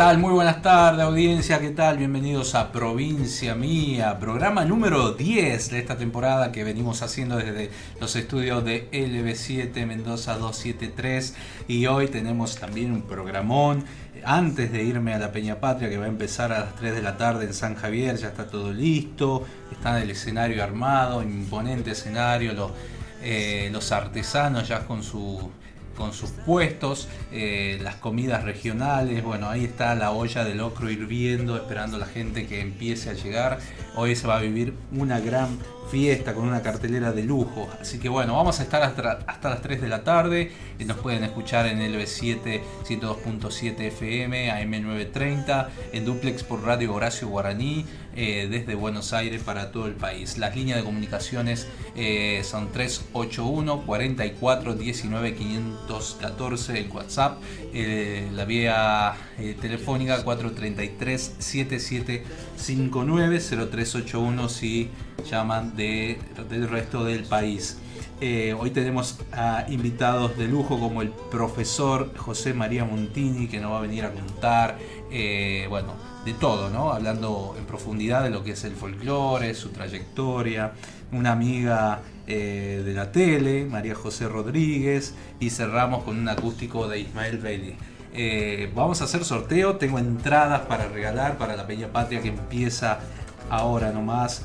tal? Muy buenas tardes, audiencia, ¿qué tal? Bienvenidos a Provincia Mía, programa número 10 de esta temporada que venimos haciendo desde los estudios de LB7 Mendoza 273 y hoy tenemos también un programón antes de irme a la Peña Patria, que va a empezar a las 3 de la tarde en San Javier, ya está todo listo, está el escenario armado, imponente escenario, los, eh, los artesanos ya con su con sus puestos, eh, las comidas regionales, bueno, ahí está la olla de locro hirviendo, esperando a la gente que empiece a llegar. Hoy se va a vivir una gran fiesta con una cartelera de lujo. Así que bueno, vamos a estar hasta, hasta las 3 de la tarde. y Nos pueden escuchar en el B7 102.7 FM, AM930, en duplex por Radio Horacio Guaraní, eh, desde Buenos Aires para todo el país. Las líneas de comunicaciones eh, son 381 44 19 514 el WhatsApp, eh, la vía telefónica 433 7759 0381 si llaman de, del resto del país. Eh, hoy tenemos a invitados de lujo como el profesor José María Montini que nos va a venir a contar, eh, bueno, de todo, ¿no? Hablando en profundidad de lo que es el folclore, su trayectoria, una amiga eh, de la tele, María José Rodríguez, y cerramos con un acústico de Ismael Bailey. vamos a hacer sorteo, tengo entradas para regalar para la Peña Patria que empieza ahora nomás.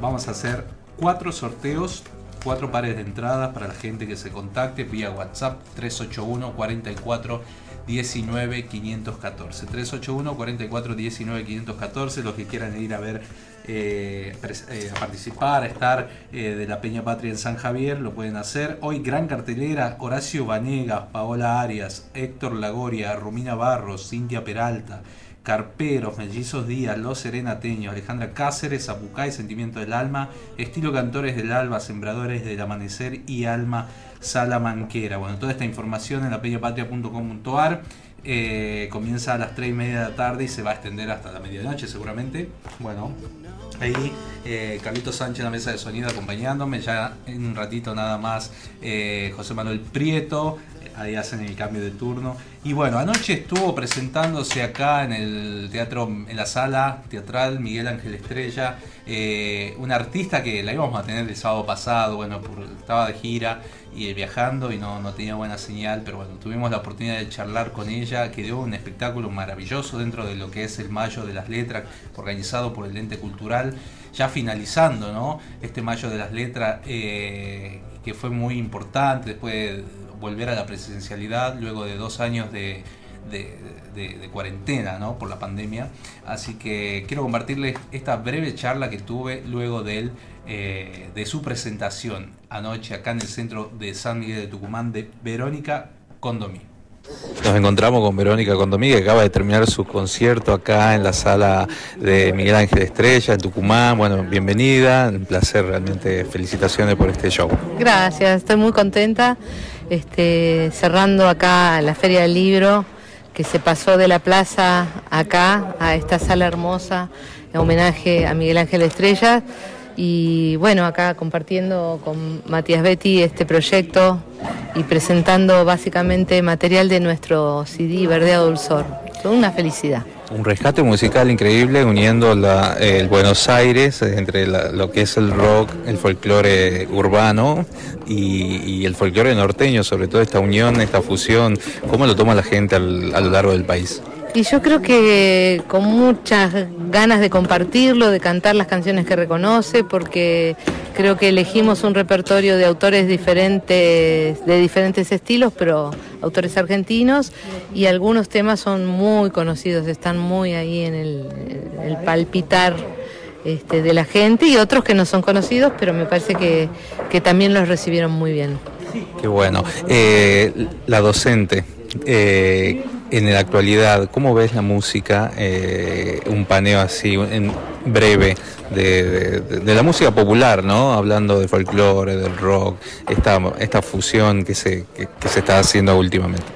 vamos a hacer cuatro sorteos, cuatro pares de entradas para la gente que se contacte vía WhatsApp 381 44 19 514. 381 44 19 514. Los que quieran ir a ver, eh, eh, a participar, a estar eh, de la Peña Patria en San Javier, lo pueden hacer. Hoy gran cartelera: Horacio Vanegas, Paola Arias, Héctor Lagoria, Romina Barros, Cintia Peralta. Carperos, Mellizos Díaz, Los Serenateños, Alejandra Cáceres, Apucay, Sentimiento del Alma, Estilo Cantores del Alba, Sembradores del Amanecer y Alma Salamanquera. Bueno, toda esta información en la peñapatria.com.ar. Eh, comienza a las 3 y media de la tarde y se va a extender hasta la medianoche seguramente. Bueno, ahí eh, Sánchez en la mesa de sonido acompañándome, ya en un ratito nada más eh, José Manuel Prieto, ahí hacen el cambio de turno. Y bueno, anoche estuvo presentándose acá en el teatro, en la sala teatral Miguel Ángel Estrella, eh, una artista que la íbamos a tener el sábado pasado, bueno, estaba de gira y viajando y no, no tenía buena señal, pero bueno, tuvimos la oportunidad de charlar con ella, que dio un espectáculo maravilloso dentro de lo que es el Mayo de las Letras, organizado por el Ente Cultural, ya finalizando, ¿no? Este Mayo de las Letras, eh, que fue muy importante después de volver a la presencialidad luego de dos años de, cuarentena ¿no? por la pandemia. Así que quiero compartirles esta breve charla que tuve luego de, eh, de su presentación anoche acá en el centro de San Miguel de Tucumán de Verónica Condomí. Nos encontramos con Verónica Condomí, que acaba de terminar su concierto acá en la sala de Miguel Ángel Estrella, en Tucumán. Bueno, bienvenida, un placer realmente, felicitaciones por este show. Gracias, estoy muy contenta este, cerrando acá la Feria del Libro, que se pasó de la plaza acá, a esta sala hermosa, en homenaje a Miguel Ángel Estrella. Y bueno, acá compartiendo con Matías Betty este proyecto y presentando básicamente material de nuestro CD Verdea Dulzor. Una felicidad un rescate musical increíble uniendo el Buenos Aires eh, entre lo que es el rock, el folclore urbano y, el folclore norteño, sobre todo esta unión, esta fusión, ¿cómo lo toma la gente a lo largo del país? Y yo creo que con muchas ganas de compartirlo, de cantar las canciones que reconoce, porque creo que elegimos un repertorio de autores diferentes, de diferentes estilos, pero autores argentinos, y algunos temas son muy conocidos, están muy ahí en el, palpitar este, de la gente, y otros que no son conocidos, pero me parece que, que también los recibieron muy bien. Qué bueno. Eh, la docente, eh, en la actualidad, ¿cómo ves la música? Eh, un paneo así, en breve, de, la música popular, ¿no? Hablando del folclore, del rock, esta, esta fusión que se, que se está haciendo últimamente.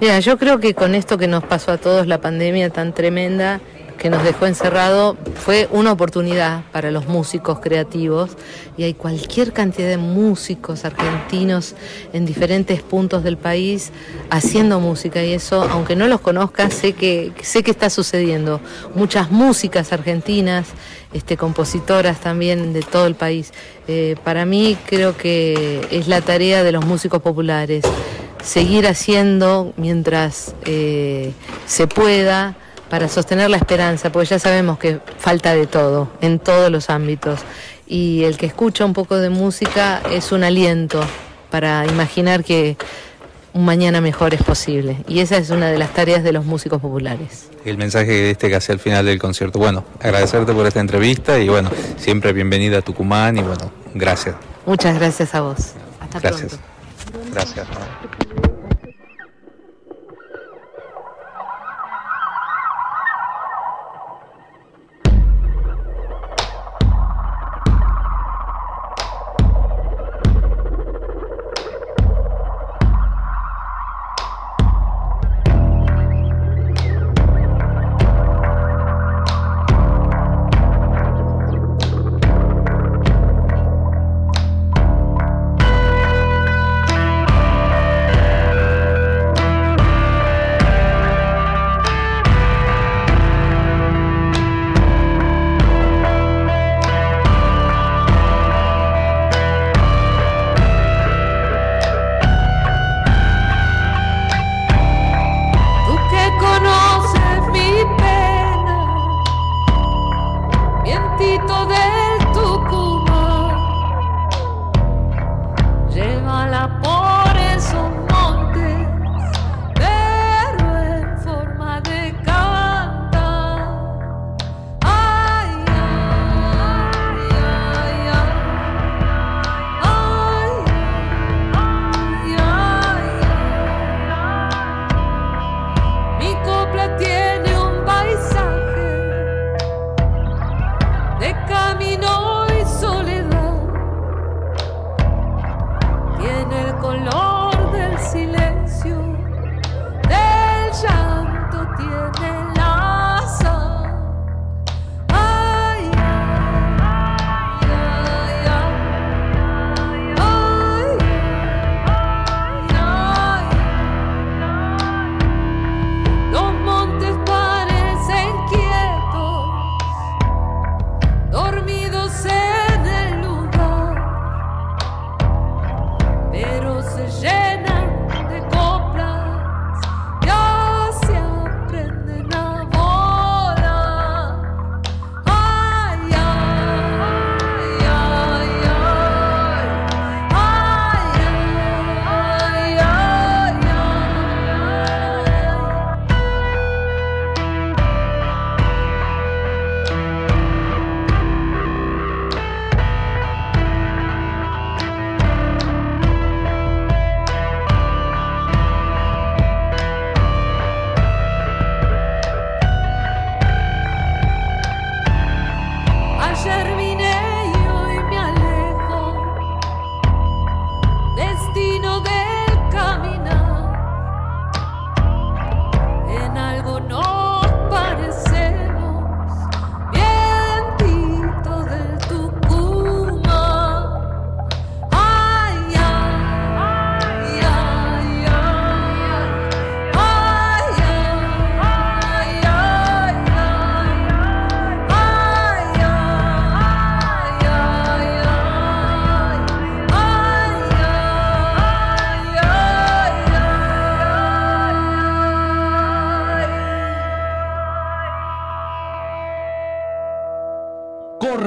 Mira, yo creo que con esto que nos pasó a todos, la pandemia tan tremenda, que nos dejó encerrado fue una oportunidad para los músicos creativos y hay cualquier cantidad de músicos argentinos en diferentes puntos del país haciendo música y eso, aunque no los conozca, sé que, sé que está sucediendo. Muchas músicas argentinas, este, compositoras también de todo el país. Eh, para mí creo que es la tarea de los músicos populares seguir haciendo mientras eh, se pueda para sostener la esperanza, porque ya sabemos que falta de todo, en todos los ámbitos. Y el que escucha un poco de música es un aliento para imaginar que un mañana mejor es posible. Y esa es una de las tareas de los músicos populares. El mensaje este que hace al final del concierto. Bueno, agradecerte por esta entrevista y bueno, siempre bienvenida a Tucumán y bueno, gracias. Muchas gracias a vos. Hasta gracias. Gracias.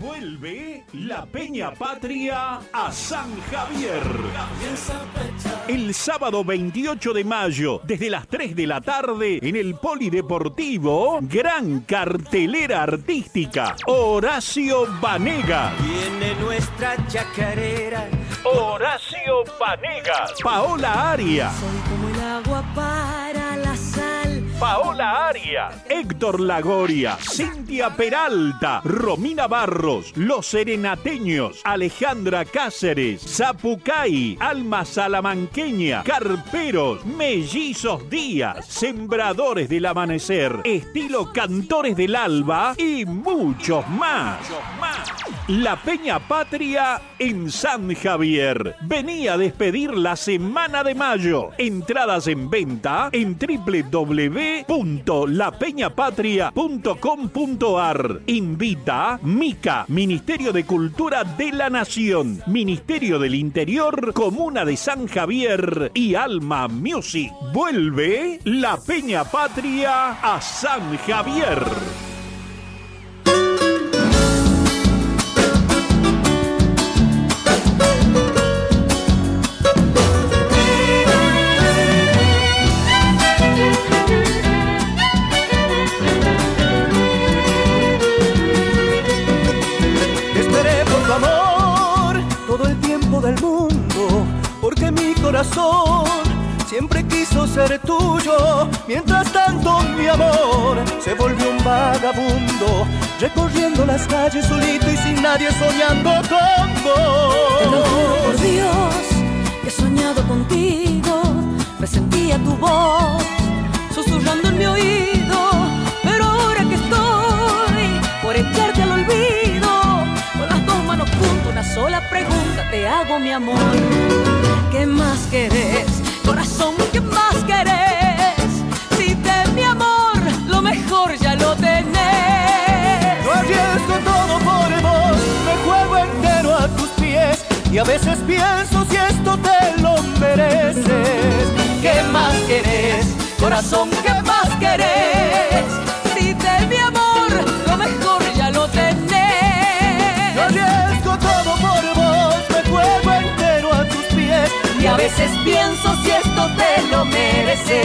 Vuelve la Peña Patria a San Javier. El sábado 28 de mayo, desde las 3 de la tarde, en el Polideportivo, gran cartelera artística. Horacio Vanega. Viene nuestra chacarera. Horacio Vanega. Paola Aria. Soy como el agua para. Paola Aria, Héctor Lagoria, Cintia Peralta, Romina Barros, Los Serenateños, Alejandra Cáceres, Zapucay, Alma Salamanqueña, Carperos, Mellizos Díaz, Sembradores del Amanecer, Estilo Cantores del Alba y muchos más. La Peña Patria en San Javier. Venía a despedir la semana de mayo. Entradas en venta en www.lapeñapatria.com.ar. Invita Mica, Ministerio de Cultura de la Nación, Ministerio del Interior, Comuna de San Javier y Alma Music. Vuelve la Peña Patria a San Javier. Siempre quiso ser tuyo. Mientras tanto, mi amor se volvió un vagabundo, recorriendo las calles solito y sin nadie soñando con vos. Por Dios he soñado contigo. Presentía tu voz susurrando en mi oído. Pero ahora que estoy por echarte al olvido, con las dos manos juntas, una sola pregunta te hago, mi amor. ¿Qué más querés? Corazón, ¿qué más querés? Si de mi amor lo mejor ya lo tenés. Yo arriesgo todo por vos, me juego entero a tus pies y a veces pienso si esto te lo mereces. ¿Qué más querés? Corazón, ¿qué más querés? Veces pienso si esto te lo mereces.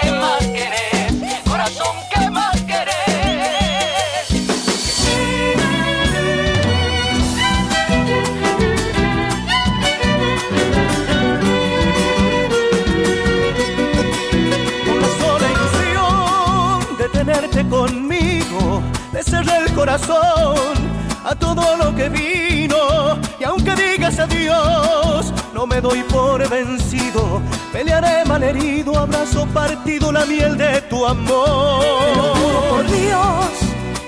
¿Qué más querés? Corazón, ¿qué más querés? Con la sola ilusión de tenerte conmigo, le cerré el corazón a que vino. Y aunque digas adiós, no me doy por vencido. Pelearé malherido, abrazo partido la miel de tu lo juro por amor. Dios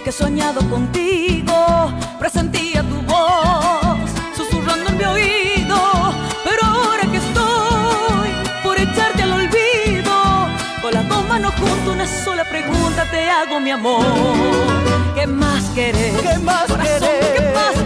que he soñado contigo, presentía tu voz susurrando en mi oído, pero ahora que estoy por echarte al olvido, con las dos manos juntas una sola pregunta te hago mi amor, ¿qué más querés? ¿Qué más Corazón, querés? ¿qué más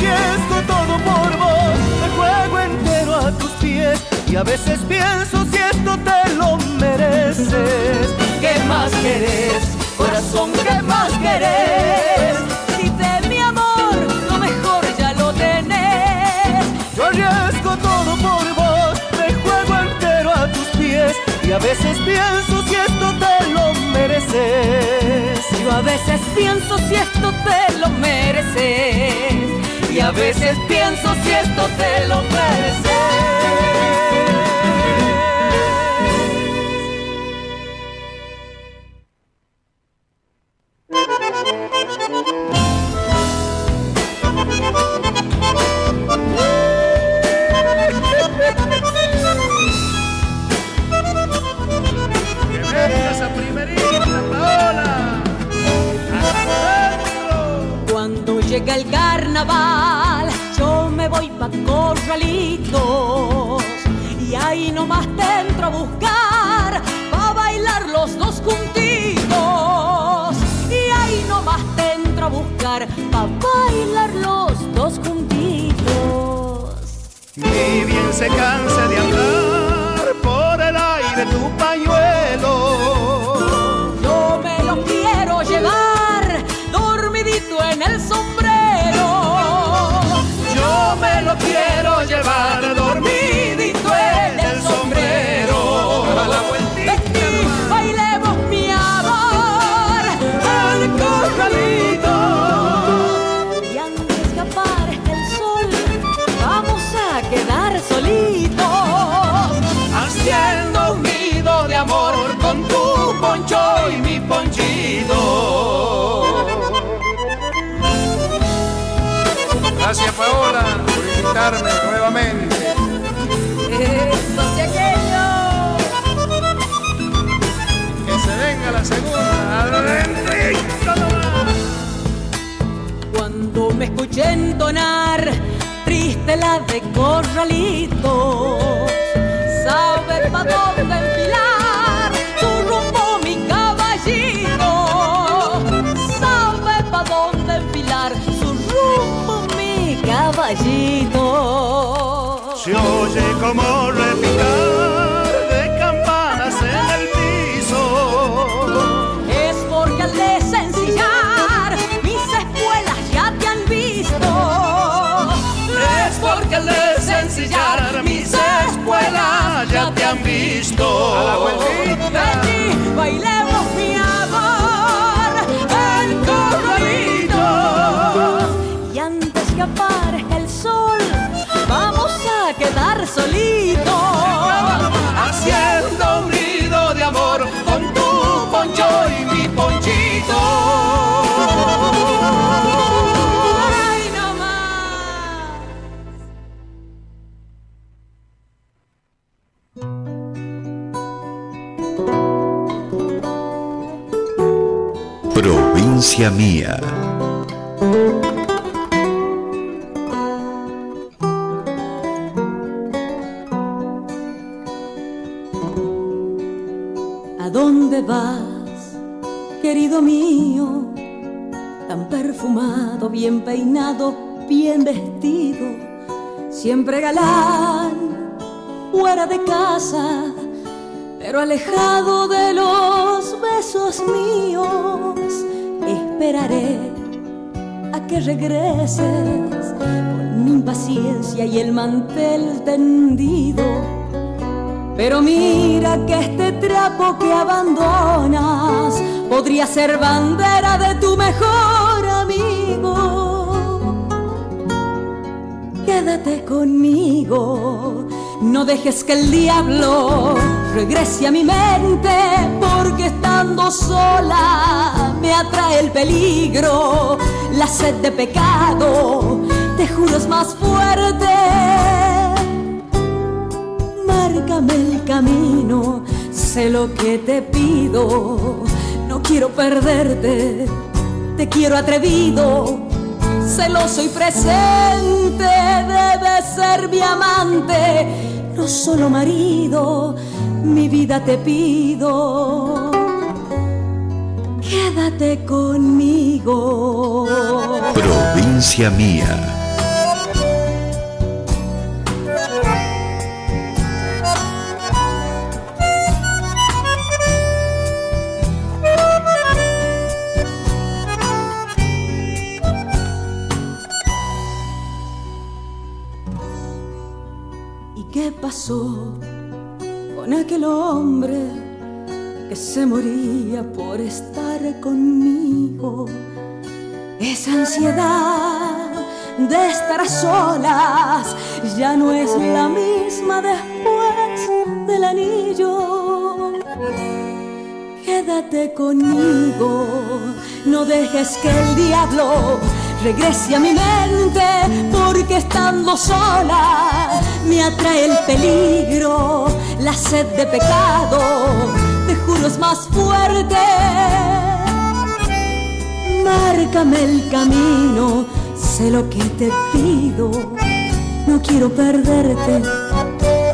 arriesgo todo por vos, me juego entero a tus pies y a veces pienso si esto te lo mereces. ¿Qué más querés? Corazón, ¿qué más querés? Si de mi amor lo mejor ya lo tenés. Yo arriesgo todo por vos, me juego entero a tus pies y a veces pienso si esto te lo mereces. Yo a veces pienso si esto te lo mereces. Y a veces pienso si esto te lo mereces. Yo me voy pa' corralitos. Y ahí nomás te entro a buscar, pa' bailar los dos juntitos. Y ahí nomás te entro a buscar, pa' bailar los dos juntitos. Ni bien se cansa de hablar Carmen, nuevamente. Eso aquello. Que se venga la segunda. Nomás. Cuando me escuché entonar triste la de corralito, sabe pa' dónde enfilar como repicar de campanas en el piso. Es porque al desencillar mis espuelas ya te han visto. Es porque al desencillar mis espuelas ya te han visto. A la vueltita. Vení, bailemos solitos. Haciendo un nido de amor con tu poncho y mi ponchito. Ay, no más. Provincia mía. Vas, querido mío? Tan perfumado, bien peinado, bien vestido, siempre galán, fuera de casa, pero alejado de los besos míos. Esperaré a que regreses con mi impaciencia y el mantel tendido. Pero mira que este trapo que abandonas podría ser bandera de tu mejor amigo. Quédate conmigo, no dejes que el diablo regrese a mi mente, porque estando sola me atrae el peligro, la sed de pecado, te juro es más fuerte márcame el camino, sé lo que te pido, no quiero perderte, te quiero atrevido, celoso y presente, debes ser mi amante, no solo marido, mi vida te pido. Quédate conmigo. Provincia mía. Pasó con aquel hombre que se moría por estar conmigo? Esa ansiedad de estar a solas ya no es la misma después del anillo. Quédate conmigo, no dejes que el diablo regrese a mi mente, porque estando sola me atrae el peligro, la sed de pecado, te juro es más fuerte. Márcame el camino, sé lo que te pido, no quiero perderte.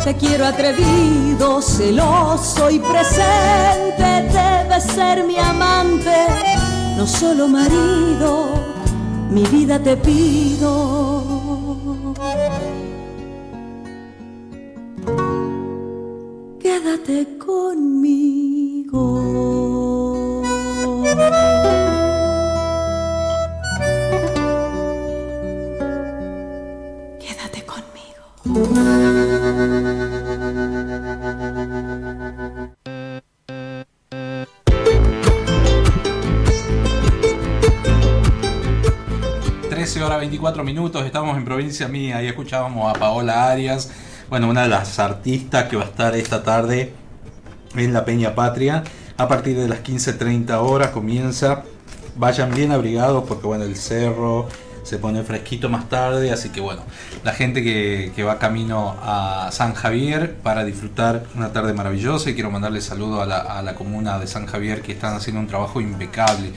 Te quiero atrevido, celoso y presente, debes ser mi amante, no solo marido, mi vida te pido. Quédate conmigo. Quédate conmigo. horas 24 minutos, estamos en provincia mía y escuchábamos a Paola Arias, bueno, una de las artistas que va a estar esta tarde en la Peña Patria. A partir de las 15.30 horas comienza. Vayan bien abrigados porque bueno, el cerro se pone fresquito más tarde, así que bueno, la gente que, que va camino a San Javier para disfrutar una tarde maravillosa y quiero mandarle saludo a la, a la comuna de San Javier que están haciendo un trabajo impecable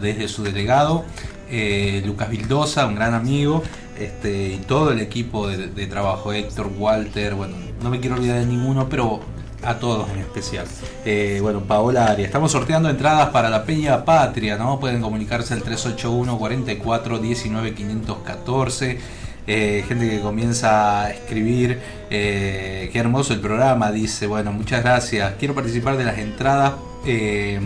desde su delegado, eh, Lucas Vildosa, un gran amigo, este, y todo el equipo de, trabajo, Héctor, Walter, bueno, no me quiero olvidar de ninguno, pero a todos en especial. Eh, bueno, Paola Arias. Estamos sorteando entradas para la Peña Patria, ¿no? Pueden comunicarse al 381 44 19 514. Eh, gente que comienza a escribir, eh, qué hermoso el programa, dice, bueno, muchas gracias, quiero participar de las entradas, eh,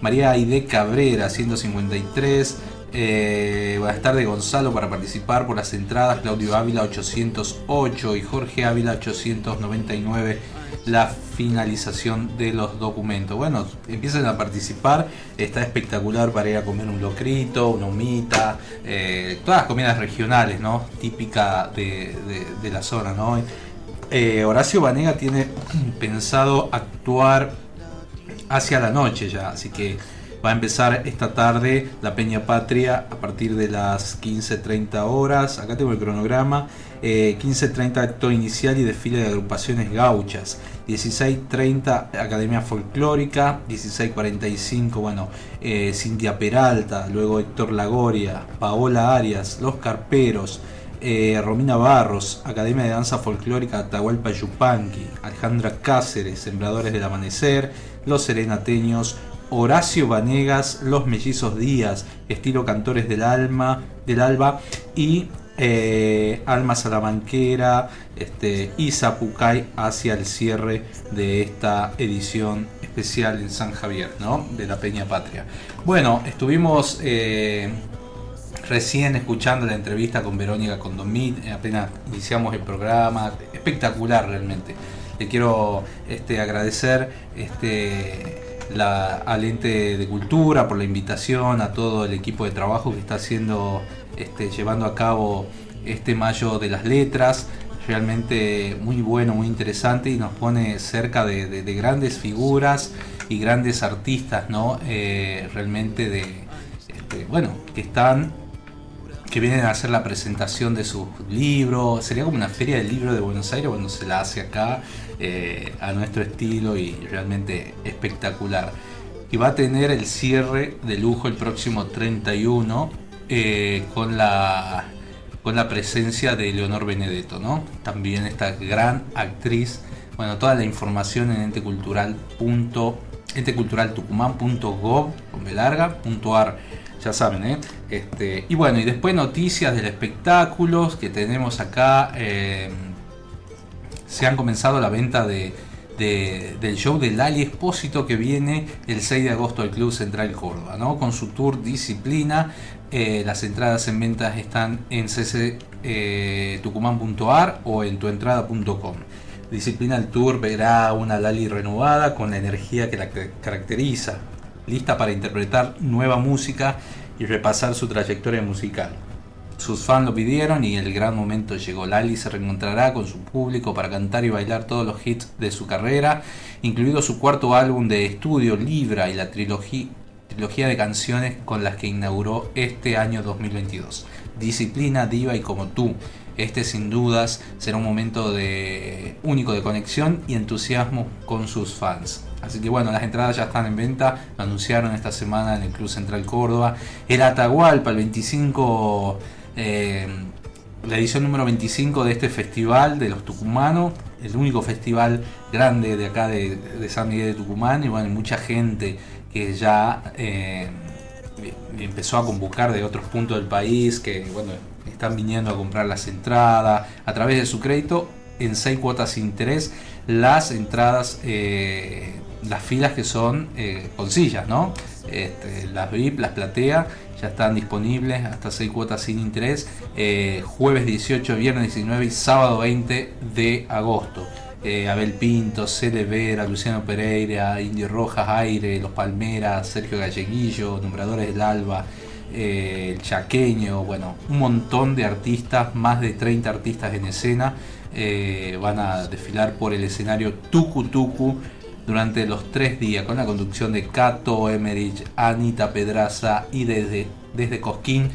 María Aide Cabrera, 153, eh, buenas tardes Gonzalo para participar por las entradas, Claudio Ávila 808 y Jorge Ávila 899 la finalización de los documentos. Bueno, empiecen a participar, está espectacular para ir a comer un locrito, una humita, eh, todas las comidas regionales, ¿no? Típica de, la zona, ¿no? Eh, Horacio Banega tiene pensado actuar hacia la noche ya, así que va a empezar esta tarde la Peña Patria a partir de las 15.30 horas. Acá tengo el cronograma. Eh, 15.30 acto inicial y desfile de agrupaciones gauchas. 16.30 Academia Folclórica. 16.45 bueno, eh, Cintia Peralta. Luego Héctor Lagoria. Paola Arias. Los Carperos. eh, Romina Barros, Academia de Danza Folclórica Atahualpa Yupanqui, Alejandra Cáceres, Sembradores del Amanecer, Los Serenateños, Horacio Vanegas, Los Mellizos Díaz, estilo Cantores del Alma, del Alba y eh, Alma Salamanquera este, y Zapucay hacia el cierre de esta edición especial en San Javier, ¿no? De la Peña Patria. Bueno, estuvimos eh, recién escuchando la entrevista con Verónica Condomit, eh, apenas iniciamos el programa, espectacular realmente. Le quiero este, agradecer este, la, al ente de cultura por la invitación, a todo el equipo de trabajo que está haciendo, este, llevando a cabo este mayo de las letras. Realmente muy bueno, muy interesante y nos pone cerca de, de- de grandes figuras y grandes artistas, ¿no? Eh, realmente de, este, bueno, que están que vienen a hacer la presentación de sus libros. Sería como una feria del libro de Buenos Aires cuando se la hace acá eh, a nuestro estilo y realmente espectacular. Y va a tener el cierre de lujo el próximo 31 eh, con la con la presencia de Leonor Benedetto, ¿no? También esta gran actriz. Bueno, toda la información en entecultural. enteculturaltucumán.gov con B larga, punto ar ya saben, ¿eh? Este, y bueno, y después noticias del espectáculos que tenemos acá. eh, se han comenzado la venta de, de- del show de Lali Espósito que viene el 6 de agosto al Club Central Córdoba, ¿no? Con su tour Disciplina. Eh, las entradas en ventas están en cctucumán.ar o en tuentrada.com. Disciplina el tour verá una Lali renovada con la energía que la ca- caracteriza, lista para interpretar nueva música y repasar su trayectoria musical. Sus fans lo pidieron y el gran momento llegó. Lali se reencontrará con su público para cantar y bailar todos los hits de su carrera, incluido su cuarto álbum de estudio Libra y la trilogía, de canciones con las que inauguró este año 2022. Disciplina, Diva y Como tú. Este sin dudas será un momento de único de conexión y entusiasmo con sus fans. Así que bueno, las entradas ya están en venta, lo anunciaron esta semana en el Club Central Córdoba. El Atahualpa, el 25, eh, la edición número 25 de este festival de los tucumanos, el único festival grande de acá de, San Miguel de Tucumán. Y bueno, mucha gente que ya eh, empezó a convocar de otros puntos del país, que bueno, están viniendo a comprar las entradas a través de su crédito en seis cuotas sin interés. Las entradas, eh, las filas que son con sillas, ¿no? Este, las VIP, las platea, ya están disponibles hasta seis cuotas sin interés. eh, jueves 18, viernes 19 y sábado 20 de agosto. Eh, Abel Pinto, Cele Vera, Luciano Pereira, Indio Rojas, Aire, Los Palmeras, Sergio Galleguillo, Nombradores del Alba, eh, El Chaqueño, bueno, un montón de artistas, más de 30 artistas en escena, van a desfilar por el escenario Tucu Tucu durante los tres días con la conducción de Cato Emerich, Anita Pedraza y desde, desde Cosquín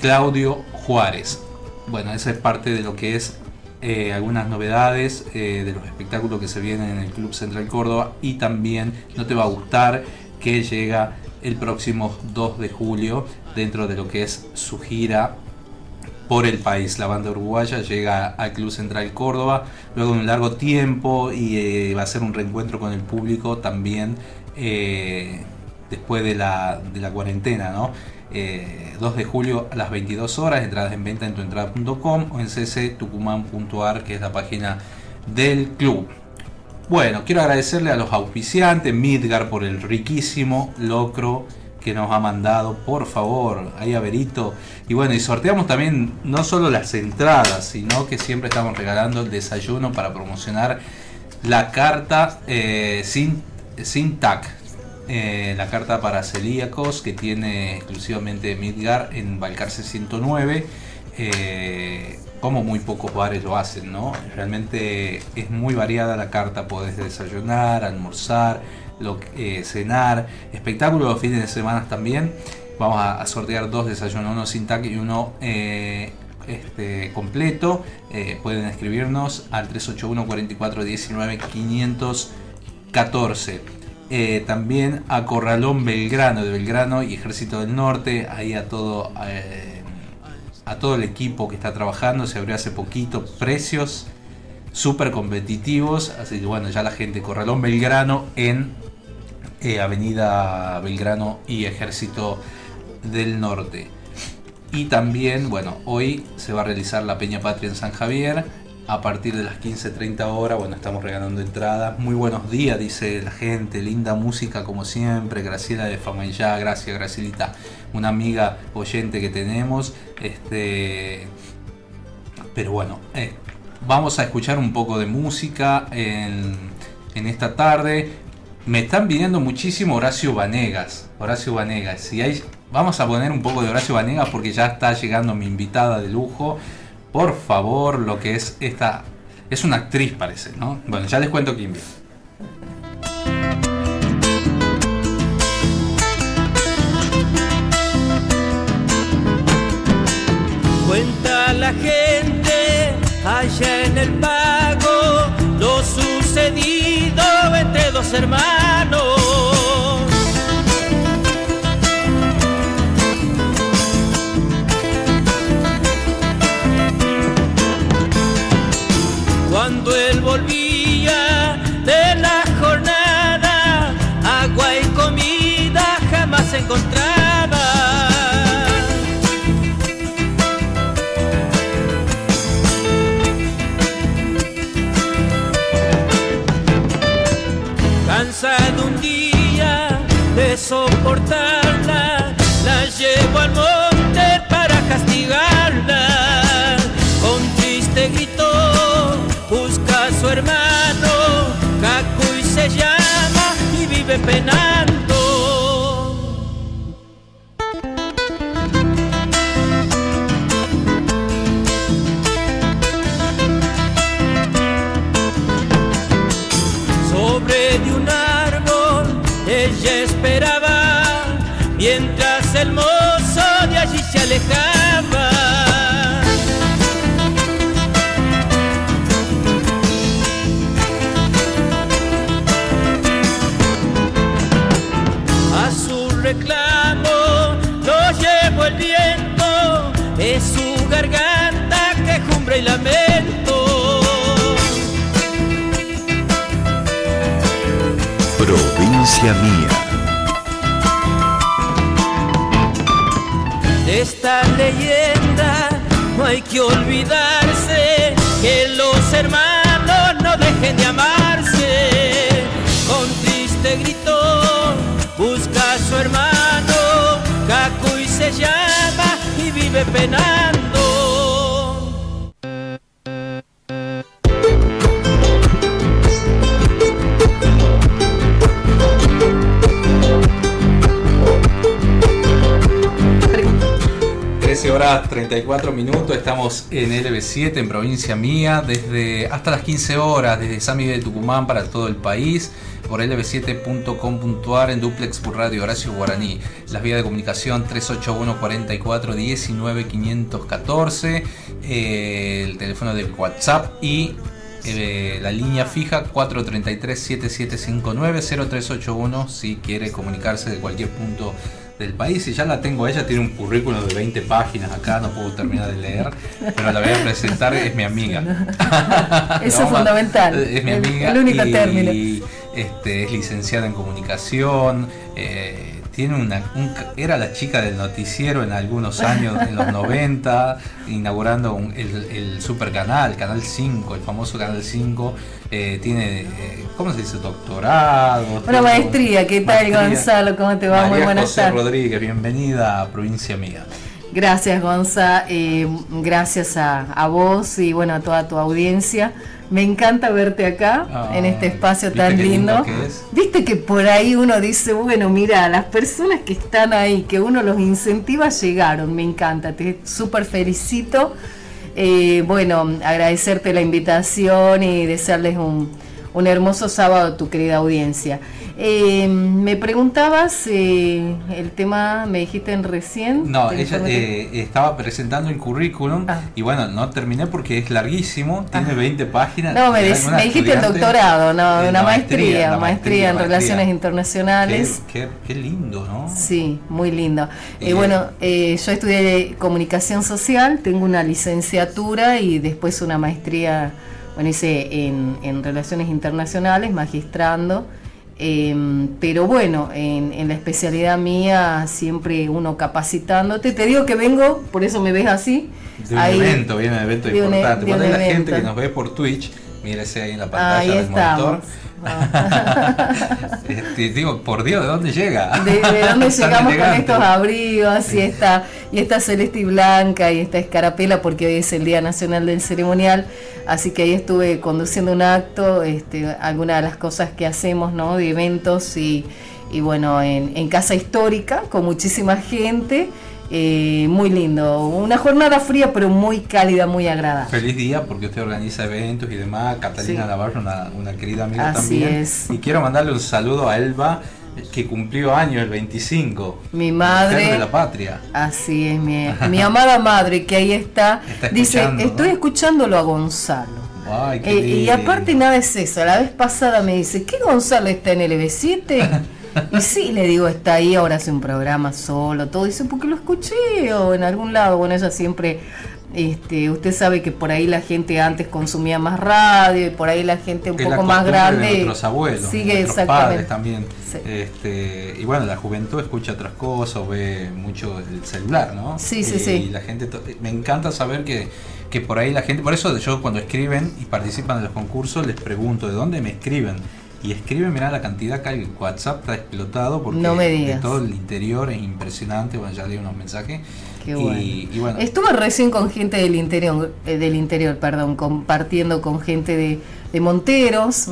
Claudio Juárez. Bueno, esa es parte de lo que es eh, algunas novedades eh, de los espectáculos que se vienen en el Club Central Córdoba y también no te va a gustar que llega el próximo 2 de julio dentro de lo que es su gira por el país. La banda uruguaya llega al Club Central Córdoba luego de un largo tiempo y eh, va a ser un reencuentro con el público también después de la, de la cuarentena, ¿no? 2 eh, de julio a las 22 horas, entradas en venta en tuentrada.com o en cctucumán.ar, que es la página del club. Bueno, quiero agradecerle a los auspiciantes, Midgar por el riquísimo locro que nos ha mandado, por favor, ahí a Berito. Y bueno, y sorteamos también no solo las entradas, sino que siempre estamos regalando el desayuno para promocionar la carta eh, sin, sin TAC, eh, la carta para celíacos que tiene exclusivamente Midgar en Balcarce 109. Eh, como muy pocos bares lo hacen, ¿no? Realmente es muy variada la carta, podés desayunar, almorzar, eh, cenar, espectáculos los fines de semana también. Vamos a, sortear dos desayunos, uno sin tac y uno este, completo. pueden escribirnos al 381 44 19 514. Eh, también a Corralón Belgrano de Belgrano y Ejército del Norte, ahí a todo, eh, a todo el equipo que está trabajando, se abrió hace poquito, precios súper competitivos, así que bueno, ya la gente, Corralón Belgrano en eh, Avenida Belgrano y Ejército del Norte. Y también, bueno, hoy se va a realizar la Peña Patria en San Javier a partir de las 15.30 horas. Bueno, estamos regalando entradas. Muy buenos días, dice la gente. Linda música como siempre. Graciela de Fama y Ya, gracias Gracielita. Una amiga oyente que tenemos. Este, pero bueno, eh, vamos a escuchar un poco de música en, en esta tarde. Me están pidiendo muchísimo Horacio Vanegas. Horacio Vanegas. Si hay, vamos a poner un poco de Horacio Vanegas porque ya está llegando mi invitada de lujo por favor, lo que es esta. Es una actriz, parece, ¿no? Bueno, ya les cuento quién viene. Cuenta la gente allá en el pago hermanos. Cuando él volvía de la jornada, agua y comida jamás encontraba. Soportarla, la llevo al monte para castigarla. Con triste grito busca a su hermano, Cacuy se llama y vive penando. Mía. De esta leyenda no hay que olvidarse que los hermanos no dejen de amarse. Con triste grito busca a su hermano, Cacuy se llama y vive penando. Horas 34 minutos, estamos en LB7 en provincia mía, desde hasta las 15 horas, desde San Miguel de Tucumán para todo el país, por lb7.com.ar en duplex por radio Horacio Guaraní. Las vías de comunicación 381 44 19 514, eh, el teléfono de WhatsApp y eh, la línea fija 433-7759-0381 si quiere comunicarse de cualquier punto del país. Y ya la tengo ella, tiene un currículum de 20 páginas acá, no puedo terminar de leer, pero la voy a presentar, es mi amiga. Eso es fundamental. Es mi amiga. El, único y, término. Este, es licenciada en comunicación. Eh, tiene una, un- era la chica del noticiero en algunos años, en los 90, inaugurando un- el, el super canal, Canal 5, el famoso Canal 5. eh, tiene, eh, ¿cómo se dice? Doctorado. Una maestría, ¿qué tal maestría. Gonzalo? ¿Cómo te va? Muy buenas José tardes. Rodríguez, bienvenida a Provincia Mía. Gracias Gonza, Eh, gracias a, a vos y bueno a toda tu audiencia. Me encanta verte acá en este espacio ¿viste tan lindo. lindo que es? Viste que por ahí uno dice, bueno, mira, las personas que están ahí, que uno los incentiva, llegaron. Me encanta, te súper felicito. Eh, bueno, agradecerte la invitación y desearles un, un hermoso sábado a tu querida audiencia. Eh, me preguntabas eh, el tema, me dijiste en recién. No, ¿Te ella eh, estaba presentando el currículum Ah. y bueno, no terminé porque es larguísimo, tiene 20 páginas. No, me, dijiste el doctorado, no, Eh, una maestría, la maestría, en maestría. relaciones internacionales. Qué, qué- qué lindo, ¿no? Sí, muy lindo. Y- Eh, bueno, eh, yo estudié comunicación social, tengo una licenciatura y después una maestría, bueno, hice en, en relaciones internacionales, magistrando. Eh, pero bueno, en, en la especialidad mía siempre uno capacitándote. Te digo que vengo, por eso me ves así. De un ahí- evento, viene un evento de e- importante. de un Cuando hay la gente que nos ve por Twitch, mírese ahí en la pantalla Ahí del estamos. monitor. Este, digo, por Dios, ¿de dónde llega? de, de dónde llegamos con estos abrigos y esta, y esta celeste y blanca y esta escarapela porque hoy es el Día Nacional del Ceremonial, así que ahí estuve conduciendo un acto, este, algunas de las cosas que hacemos, ¿no? De eventos y, y bueno, en, en Casa Histórica con muchísima gente, eh, muy lindo, una jornada fría pero muy cálida, muy agradable. Feliz día porque usted organiza eventos y demás. Catalina Sí. Navarro, una, una querida amiga Así también. es. Y quiero mandarle un saludo a Elba, que cumplió años el 25. Mi Mujer de madre, la patria. así es, mi, mi amada madre que ahí está, Está dice, estoy escuchándolo a Gonzalo. Ay, Eh, y aparte nada es eso, la vez pasada me dice, ¿qué Gonzalo está en LB7? Y sí, le digo, está ahí, ahora hace un programa solo, todo. Dice, porque lo escuché o en algún lado. Bueno, ella siempre, este, usted sabe que por ahí la gente antes consumía más radio y por ahí la gente un Que es la poco más costumbre de grande nuestros abuelos, sigue nuestros padres también. Sí. Este, y bueno, la juventud escucha otras cosas, o ve mucho el celular, ¿no? Sí, sí, sí. Y la gente, me encanta saber que, que por ahí la gente, por eso yo cuando escriben y participan de los concursos les pregunto de dónde me escriben. Y escriben, mirá la cantidad que hay, WhatsApp está explotado porque No me de todo el interior es impresionante, bueno, ya leí unos mensajes. Qué bueno. y bueno, Estuve recién con gente del interior, eh, del interior, perdón, compartiendo con gente de, de Monteros,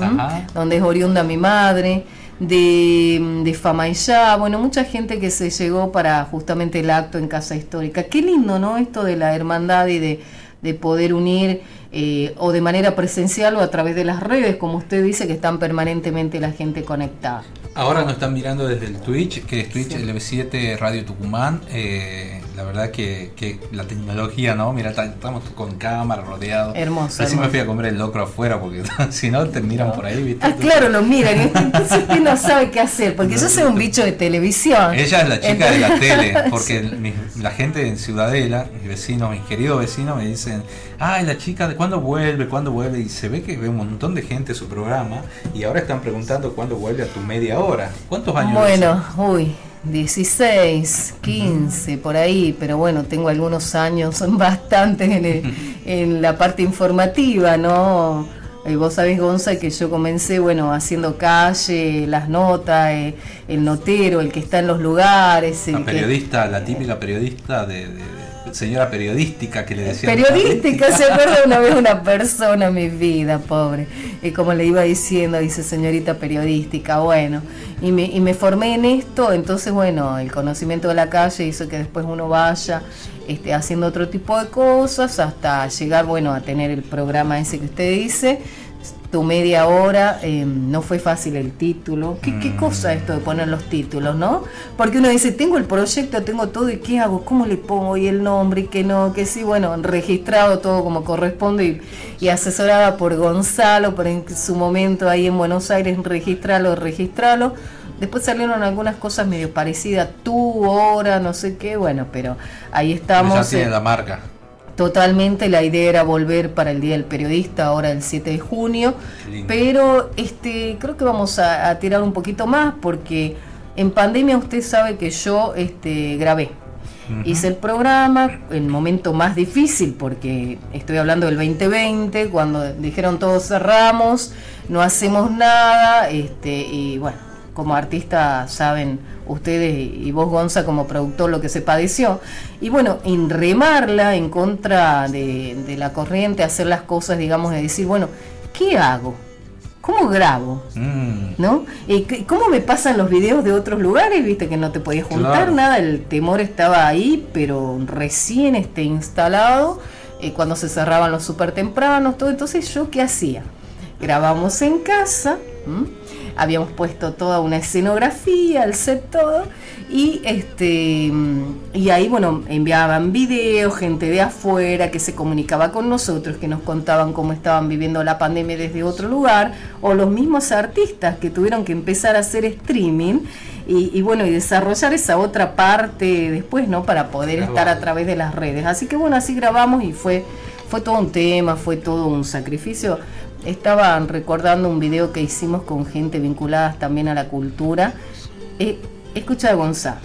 donde es oriunda mi madre, de, de Famayá, bueno, mucha gente que se llegó para justamente el acto en Casa Histórica. Qué lindo, ¿no? Esto de la hermandad y de, de poder unir eh, o de manera presencial o a través de las redes, como usted dice, que están permanentemente la gente conectada. Ahora nos están mirando desde el Twitch, que es Twitch Sí. LB7 Radio Tucumán. Eh, la verdad que, que la tecnología, ¿no? Mira, ta- estamos con cámara rodeados. Hermoso, Recién me fui a comer el locro afuera porque si no te miran por ahí, ¿viste? Ah, claro, lo miran. Entonces usted no sabe qué hacer, porque yo soy un bicho de televisión. Ella es la chica de la tele, porque mi- la gente en Ciudadela, mis vecinos, mis queridos vecinos me dicen, ay, la chica, ¿de cuándo vuelve? ¿Cuándo vuelve? Y se ve que ve un montón de gente su programa y ahora están preguntando cuándo vuelve a tu media hora. ¿Cuántos años? Bueno, uy, 16, 15, por ahí, pero bueno, tengo algunos años bastantes en, el- en la parte informativa, ¿no? Eh, vos sabés, Gonza, que yo comencé, bueno, haciendo calle, las notas, eh, el notero, el que está en los lugares. el La que- periodista, la típica periodista de, de- de- señora periodística que le decía. Periodística, se acuerda una vez una persona, mi vida, pobre. Y como le iba diciendo, dice señorita periodística, bueno. Y me, y me formé en esto, entonces, bueno, el conocimiento de la calle hizo que después uno vaya este, haciendo otro tipo de cosas hasta llegar, bueno, a tener el programa ese que usted dice tu media hora, eh, no fue fácil el título. ¿Qué, ¿Qué, cosa esto de poner los títulos, no? Porque uno dice, tengo el proyecto, tengo todo, ¿y qué hago? ¿Cómo le pongo? Y el nombre, y que no, que sí, bueno, registrado todo como corresponde y, y asesorada por Gonzalo, por en su momento ahí en Buenos Aires, registralo, registralo. Después salieron algunas cosas medio parecidas, tú, hora, no sé qué, bueno, pero ahí estamos. ya tiene la marca. Totalmente, la idea era volver para el Día del Periodista, ahora el 7 de junio, pero este creo que vamos a, a, tirar un poquito más porque en pandemia usted sabe que yo este, grabé. Uh -huh. Hice el programa, el momento más difícil, porque estoy hablando del 2020, cuando dijeron todos cerramos, no hacemos nada, este, y bueno, como artista saben ustedes y vos Gonza como productor lo que se padeció. Y bueno en remarla en contra de, de, la corriente hacer las cosas digamos de decir bueno qué hago cómo grabo mm. no y cómo me pasan los videos de otros lugares viste que no te podías juntar claro. nada el temor estaba ahí pero recién este instalado eh, cuando se cerraban los súper tempranos todo. Entonces yo qué hacía grabamos en casa ¿m? Habíamos puesto toda una escenografía, el set todo, y este y ahí bueno, enviaban videos, gente de afuera que se comunicaba con nosotros, que nos contaban cómo estaban viviendo la pandemia desde otro lugar, o los mismos artistas que tuvieron que empezar a hacer streaming y, y bueno, y desarrollar esa otra parte después, ¿no? Para poder Grabado. estar a través de las redes. Así que bueno, así grabamos y fue fue todo un tema, fue todo un sacrificio estaban recordando un video que hicimos con gente vinculada también a la cultura. Eh, escucha a Gonzalo,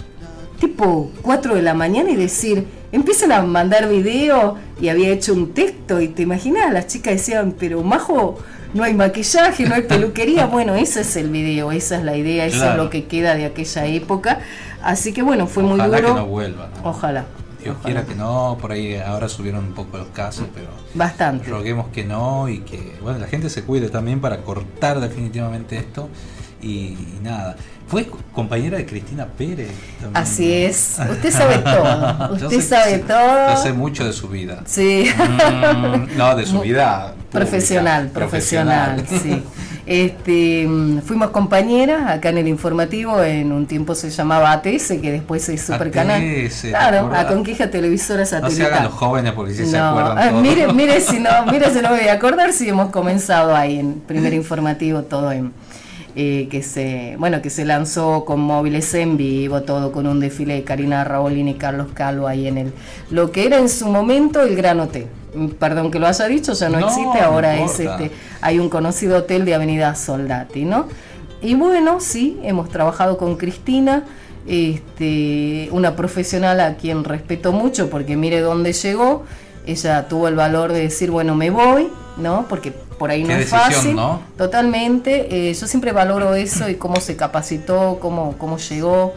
tipo 4 de la mañana y decir, empiezan a mandar video y había hecho un texto y te imaginas, las chicas decían, pero Majo, no hay maquillaje, no hay peluquería. Bueno, ese es el video, esa es la idea, eso claro. es lo que queda de aquella época. Así que bueno, fue Ojalá muy duro. Que no vuelva, ¿no? Ojalá. Dios Ojalá. quiera que no, por ahí ahora subieron un poco los casos, pero bastante. Roguemos que no y que bueno, la gente se cuide también para cortar definitivamente esto y, y nada. Fue compañera de Cristina Pérez. También, Así es. Usted sabe todo. Usted sé, sabe todo. Yo sé mucho de su vida. Sí. Mm, no, de su vida. Profesional, profesional, sí. Este, fuimos compañeras acá en el informativo, en un tiempo se llamaba ATS, que después es super canal. Claro, a Conquija Televisora Satelital. No se hagan los jóvenes porque si no. se acuerdan. Ah, mire, mire si no, mire si no me voy a acordar si hemos comenzado ahí en primer informativo todo en eh, que se bueno que se lanzó con móviles en vivo todo con un desfile de Karina Rabolini y Carlos Calvo ahí en el lo que era en su momento el Gran Hotel. Perdón que lo haya dicho ya no, no existe ahora no es este hay un conocido hotel de Avenida Soldati no y bueno sí hemos trabajado con Cristina este una profesional a quien respeto mucho porque mire dónde llegó ella tuvo el valor de decir bueno me voy no porque por ahí no es fácil, ¿no? totalmente. Eh, yo siempre valoro eso y cómo se capacitó, cómo, cómo llegó.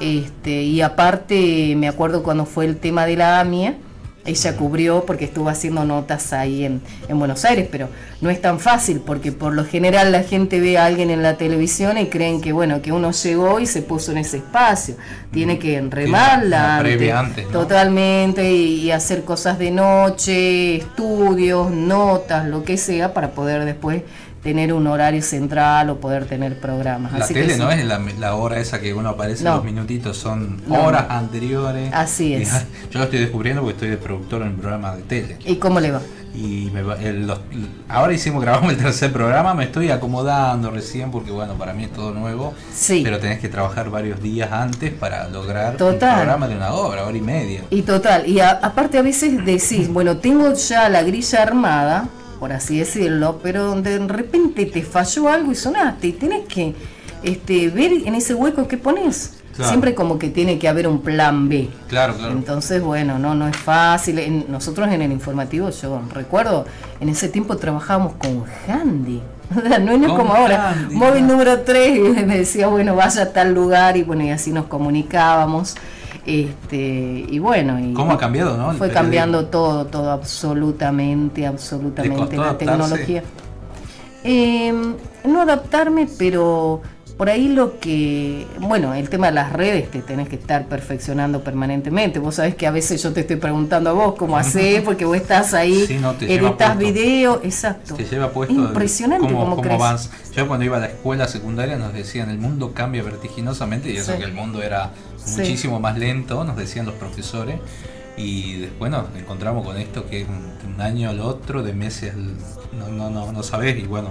Este, y aparte, me acuerdo cuando fue el tema de la AMIA, ella cubrió porque estuvo haciendo notas ahí en, en, Buenos Aires, pero no es tan fácil porque por lo general la gente ve a alguien en la televisión y creen que bueno que uno llegó y se puso en ese espacio. Tiene que remarla antes, antes ¿no? totalmente y, y, hacer cosas de noche, estudios, notas, lo que sea para poder después tener un horario central o poder tener programas. La Así tele que no es la, la, hora esa que uno aparece no. los minutitos, son no. horas anteriores. Así es. Yo lo estoy descubriendo porque estoy de productor en un programa de tele. ¿Y cómo le va? Y me va, el, los, ahora hicimos, grabamos el tercer programa, me estoy acomodando recién porque bueno, para mí es todo nuevo. Sí. Pero tenés que trabajar varios días antes para lograr total. un programa de una hora, hora y media. Y total, y a, aparte a veces decís, bueno, tengo ya la grilla armada, por así decirlo, pero donde de repente te falló algo y sonaste y tenés que este, ver en ese hueco qué pones. Claro. Siempre como que tiene que haber un plan B. Claro, claro. Entonces, bueno, no, no es fácil. Nosotros en el informativo, yo recuerdo, en ese tiempo trabajábamos con Handy. No es como ahora. Handy, Móvil número 3 y me decía, bueno, vaya a tal lugar y bueno, y así nos comunicábamos. Este, y bueno, y ¿Cómo ha cambiado, no? Fue cambiando todo, todo absolutamente, absolutamente la adaptarse? tecnología. Eh, no adaptarme, pero por ahí lo que, bueno, el tema de las redes te tenés que estar perfeccionando permanentemente. Vos sabés que a veces yo te estoy preguntando a vos cómo hacés, porque vos estás ahí, Sí, no, editas puesto. video, exacto. Te lleva puesto Impresionante cómo, cómo cómo crece. avanza. Yo cuando iba a la escuela secundaria nos decían el mundo cambia vertiginosamente y eso Sí. que el mundo era Sí. muchísimo más lento, nos decían los profesores. Y después nos encontramos con esto que es un, un año al otro, de meses al- no, no, no, no sabés. Y bueno,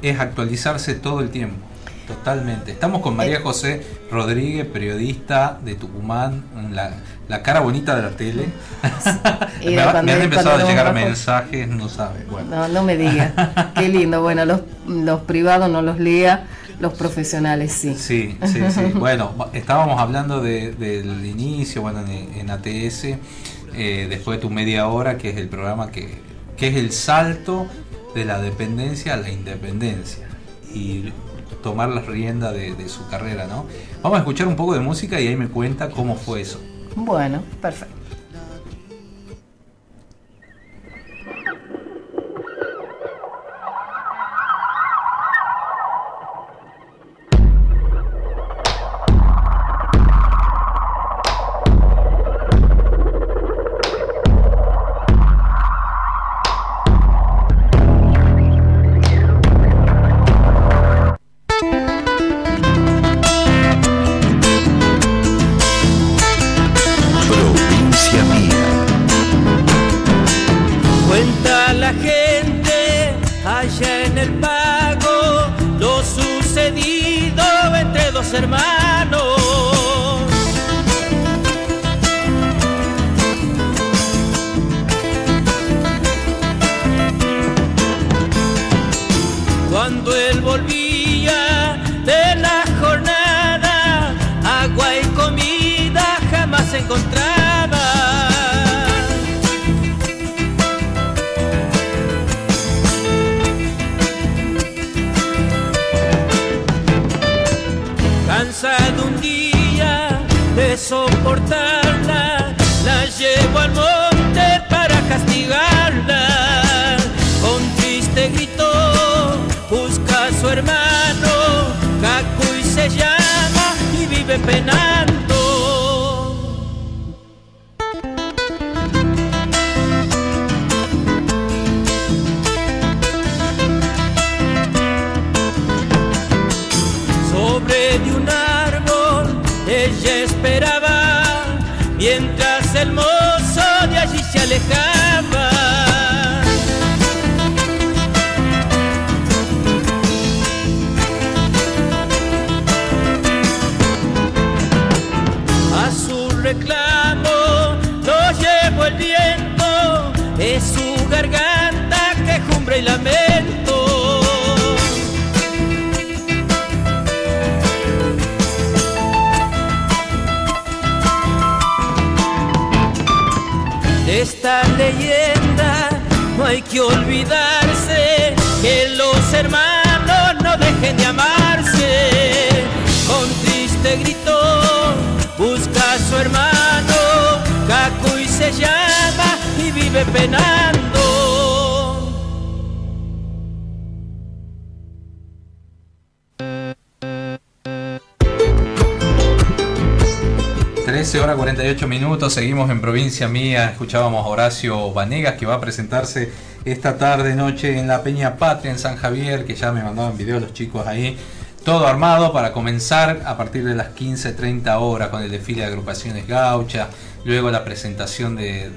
es actualizarse todo el tiempo. Totalmente. Estamos con Eh. María José Rodríguez, periodista de Tucumán, la, la cara bonita de la tele. Me, han empezado a llegar mensajes, no sabe. Bueno. No, no me digas. Qué lindo. Bueno, los, los privados no los lea, los profesionales sí. Sí, sí, sí. Bueno, estábamos hablando de- del inicio, bueno, en, en ATS, eh, después de tu media hora, que es el programa que, que es el salto de la dependencia a la independencia y tomar las riendas de, de su carrera, ¿no? Vamos a escuchar un poco de música y ahí me cuenta cómo fue eso. Bueno, perfecto. Esta leyenda no hay que olvidarse que los hermanos no dejen de amarse. Con triste grito busca a su hermano, Cacuy se llama y vive penando. 48 minutos, seguimos en provincia mía, escuchábamos a Horacio Vanegas que va a presentarse esta tarde noche en la Peña Patria en San Javier, que ya me mandaban video los chicos ahí, todo armado para comenzar a partir de las 15.30 horas con el desfile de agrupaciones gauchas, luego la presentación de,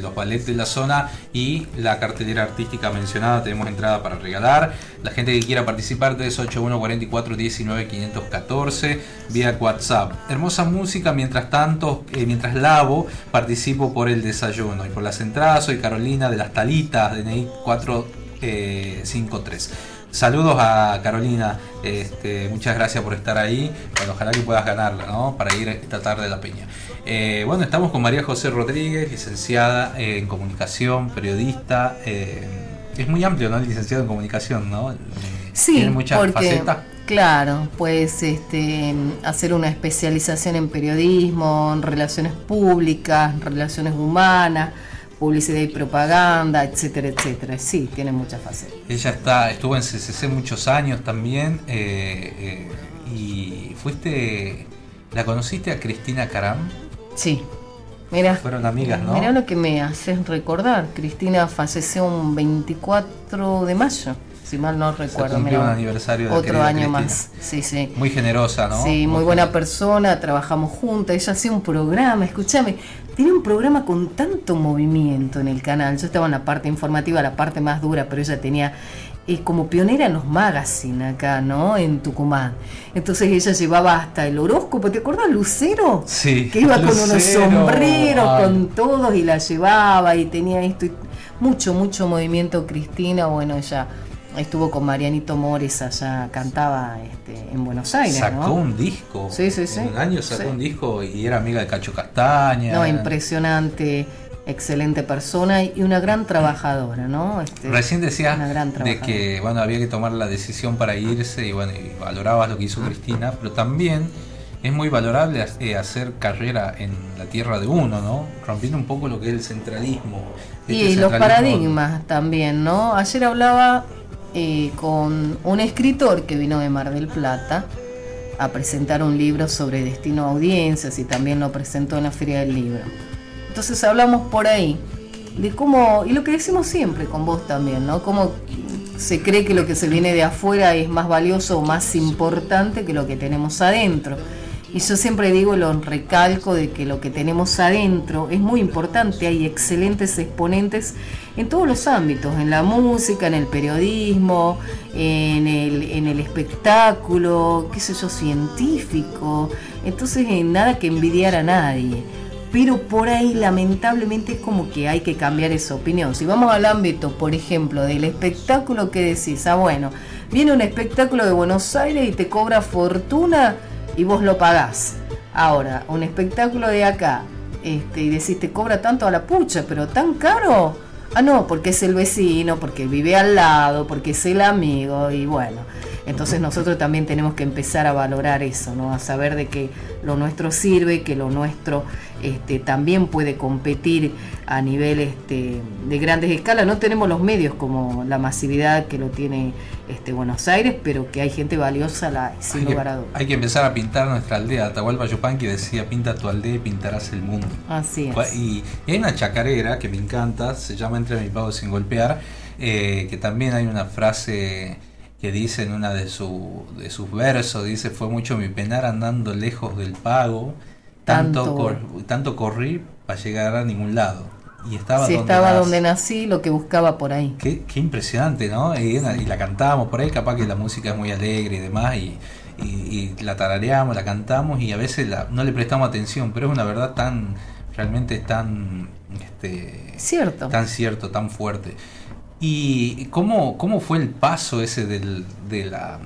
los ballets de la zona y la cartelera artística mencionada, tenemos entrada para regalar, la gente que quiera participar 381 44 19 514 vía WhatsApp. Hermosa música, mientras tanto, eh, mientras lavo, participo por el desayuno y por las entradas soy Carolina de las Talitas, DNI 453. Saludos a Carolina, este, muchas gracias por estar ahí. Bueno, ojalá que puedas ganarla. Para ir esta tarde a la peña. Eh, bueno, estamos con María José Rodríguez, licenciada en comunicación, periodista. eh, es muy amplio, ¿no? Licenciado en comunicación, ¿no? Sí, Tiene muchas porque, facetas. Claro, puedes este, hacer una especialización en periodismo, en relaciones públicas, relaciones humanas, publicidad y propaganda, etcétera, etcétera. Sí, tiene muchas facetas. Ella está, estuvo en CCC muchos años también eh, eh, y fuiste, ¿la conociste a Cristina Caram? Sí. Mira, Fueron amigas, ¿no? Mira lo que me haces recordar. Cristina falleció un 24 de mayo, si mal no recuerdo. mirá, un aniversario de Otro año Cristina. más. Sí, sí. Muy generosa, ¿no? Sí, muy buena persona, trabajamos juntas, ella hacía un programa, escúchame, tiene un programa con tanto movimiento en el canal, yo estaba en la parte informativa, la parte más dura, pero ella tenía, eh, como pionera en los magazines acá, ¿no? En Tucumán. Entonces ella llevaba hasta el horóscopo, ¿te acuerdas, Lucero? Sí. Que iba con unos sombreros, ay. con todos y la llevaba y tenía esto, y mucho, mucho movimiento Cristina, bueno, ella... Estuvo con Marianito Mores allá, cantaba este, en Buenos Aires. Sacó ¿no? un disco. Sí, sí, sí. En un año sacó Sí. un disco y era amiga de Cacho Castaña. No, impresionante, excelente persona y una gran trabajadora, ¿no? Este, Recién decías de que bueno había que tomar la decisión para irse y bueno y valorabas lo que hizo Cristina, pero también es muy valorable eh, hacer carrera en la tierra de uno, ¿no? Rompiendo un poco lo que es el centralismo. Y Este los paradigmas también, ¿no? Ayer hablaba eh, con un escritor que vino de Mar del Plata a presentar un libro sobre destino a audiencias y también lo presentó en la Feria del Libro. Entonces hablamos por ahí de cómo, y lo que decimos siempre con vos también, ¿no? Cómo se cree que lo que se viene de afuera es más valioso o más importante que lo que tenemos adentro. Y yo siempre digo, lo recalco, de que lo que tenemos adentro es muy importante. Hay excelentes exponentes en todos los ámbitos, en la música, en el periodismo, en el, en el espectáculo, qué sé yo, científico. Entonces, en nada que envidiar a nadie. Pero por ahí lamentablemente es como que hay que cambiar esa opinión. Si vamos al ámbito, por ejemplo, del espectáculo que decís, ah bueno, viene un espectáculo de Buenos Aires y te cobra fortuna y vos lo pagás. Ahora, un espectáculo de acá, este, y decís, te cobra tanto a la pucha, pero tan caro. Ah, no, porque es el vecino, porque vive al lado, porque es el amigo, y bueno. Entonces nosotros también tenemos que empezar a valorar eso, ¿no? A saber de que lo nuestro sirve, que lo nuestro este, también puede competir a nivel este, de grandes escalas. No tenemos los medios como la masividad que lo tiene este, Buenos Aires, pero que hay gente valiosa, la, sin Hay que, lugar a dudas. hay que empezar a pintar nuestra aldea. Atahualpa Yupanqui decía, pinta tu aldea y pintarás el mundo. Así es. Y, y hay una chacarera que me encanta, se llama Entre mi pago sin golpear, eh, que también hay una frase que dice en una de, su, de sus versos, dice, fue mucho mi penar andando lejos del pago, tanto, Tanto. cor- tanto corrí para llegar a ningún lado. Y estaba si donde estaba nace. donde nací, lo que buscaba por ahí. Qué, qué impresionante, ¿no? Y, y la cantábamos por ahí, capaz que la música es muy alegre y demás, y, y- y la tarareamos, la cantamos, y a veces la- no le prestamos atención, pero es una verdad tan, realmente tan, este, Cierto. tan cierto, tan fuerte. ¿Y cómo, cómo fue el paso ese del, de, la,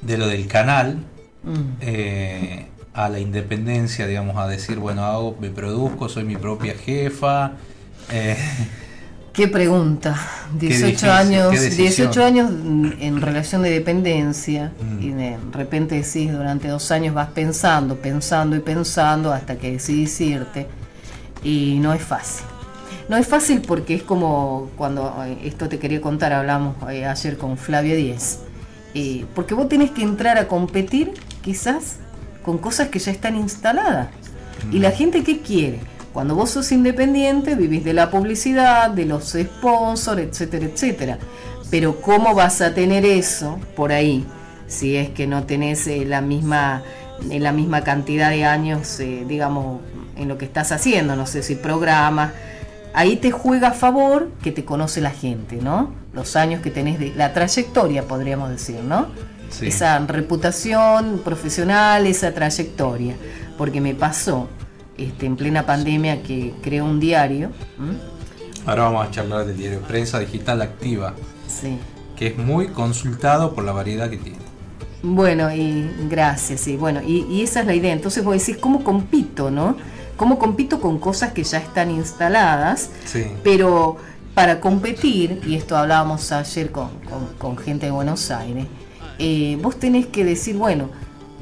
de lo del canal Mm. eh, a la independencia, digamos, a decir, bueno, hago, me produzco, soy mi propia jefa? eh, Qué pregunta. 18 difícil, años, qué decisión. 18 años en relación de dependencia Mm. y de repente decís durante dos años vas pensando, pensando y pensando hasta que decidís irte y no es fácil. No es fácil porque es como cuando eh, esto te quería contar, hablamos eh, ayer con Flavio Díez. Eh, porque vos tenés que entrar a competir quizás con cosas que ya están instaladas. ¿Y la gente qué quiere? Cuando vos sos independiente, vivís de la publicidad, de los sponsors, etcétera, etcétera. Pero ¿cómo vas a tener eso por ahí si es que no tenés eh, la misma eh, la misma cantidad de años, eh, digamos, en lo que estás haciendo? No sé si programas. Ahí te juega a favor que te conoce la gente, ¿no? Los años que tenés de la trayectoria, podríamos decir, ¿no? Sí. Esa reputación profesional, esa trayectoria. Porque me pasó este, en plena pandemia que creé un diario. ¿m? Ahora vamos a charlar del diario Prensa Digital Activa, Sí. que es muy consultado por la variedad que tiene. Bueno, y gracias, y bueno, y, y esa es la idea. Entonces vos decís, ¿cómo compito, no? ¿Cómo compito con cosas que ya están instaladas? Sí. Pero para competir, y esto hablábamos ayer con, con- con gente de Buenos Aires, eh, vos tenés que decir, bueno,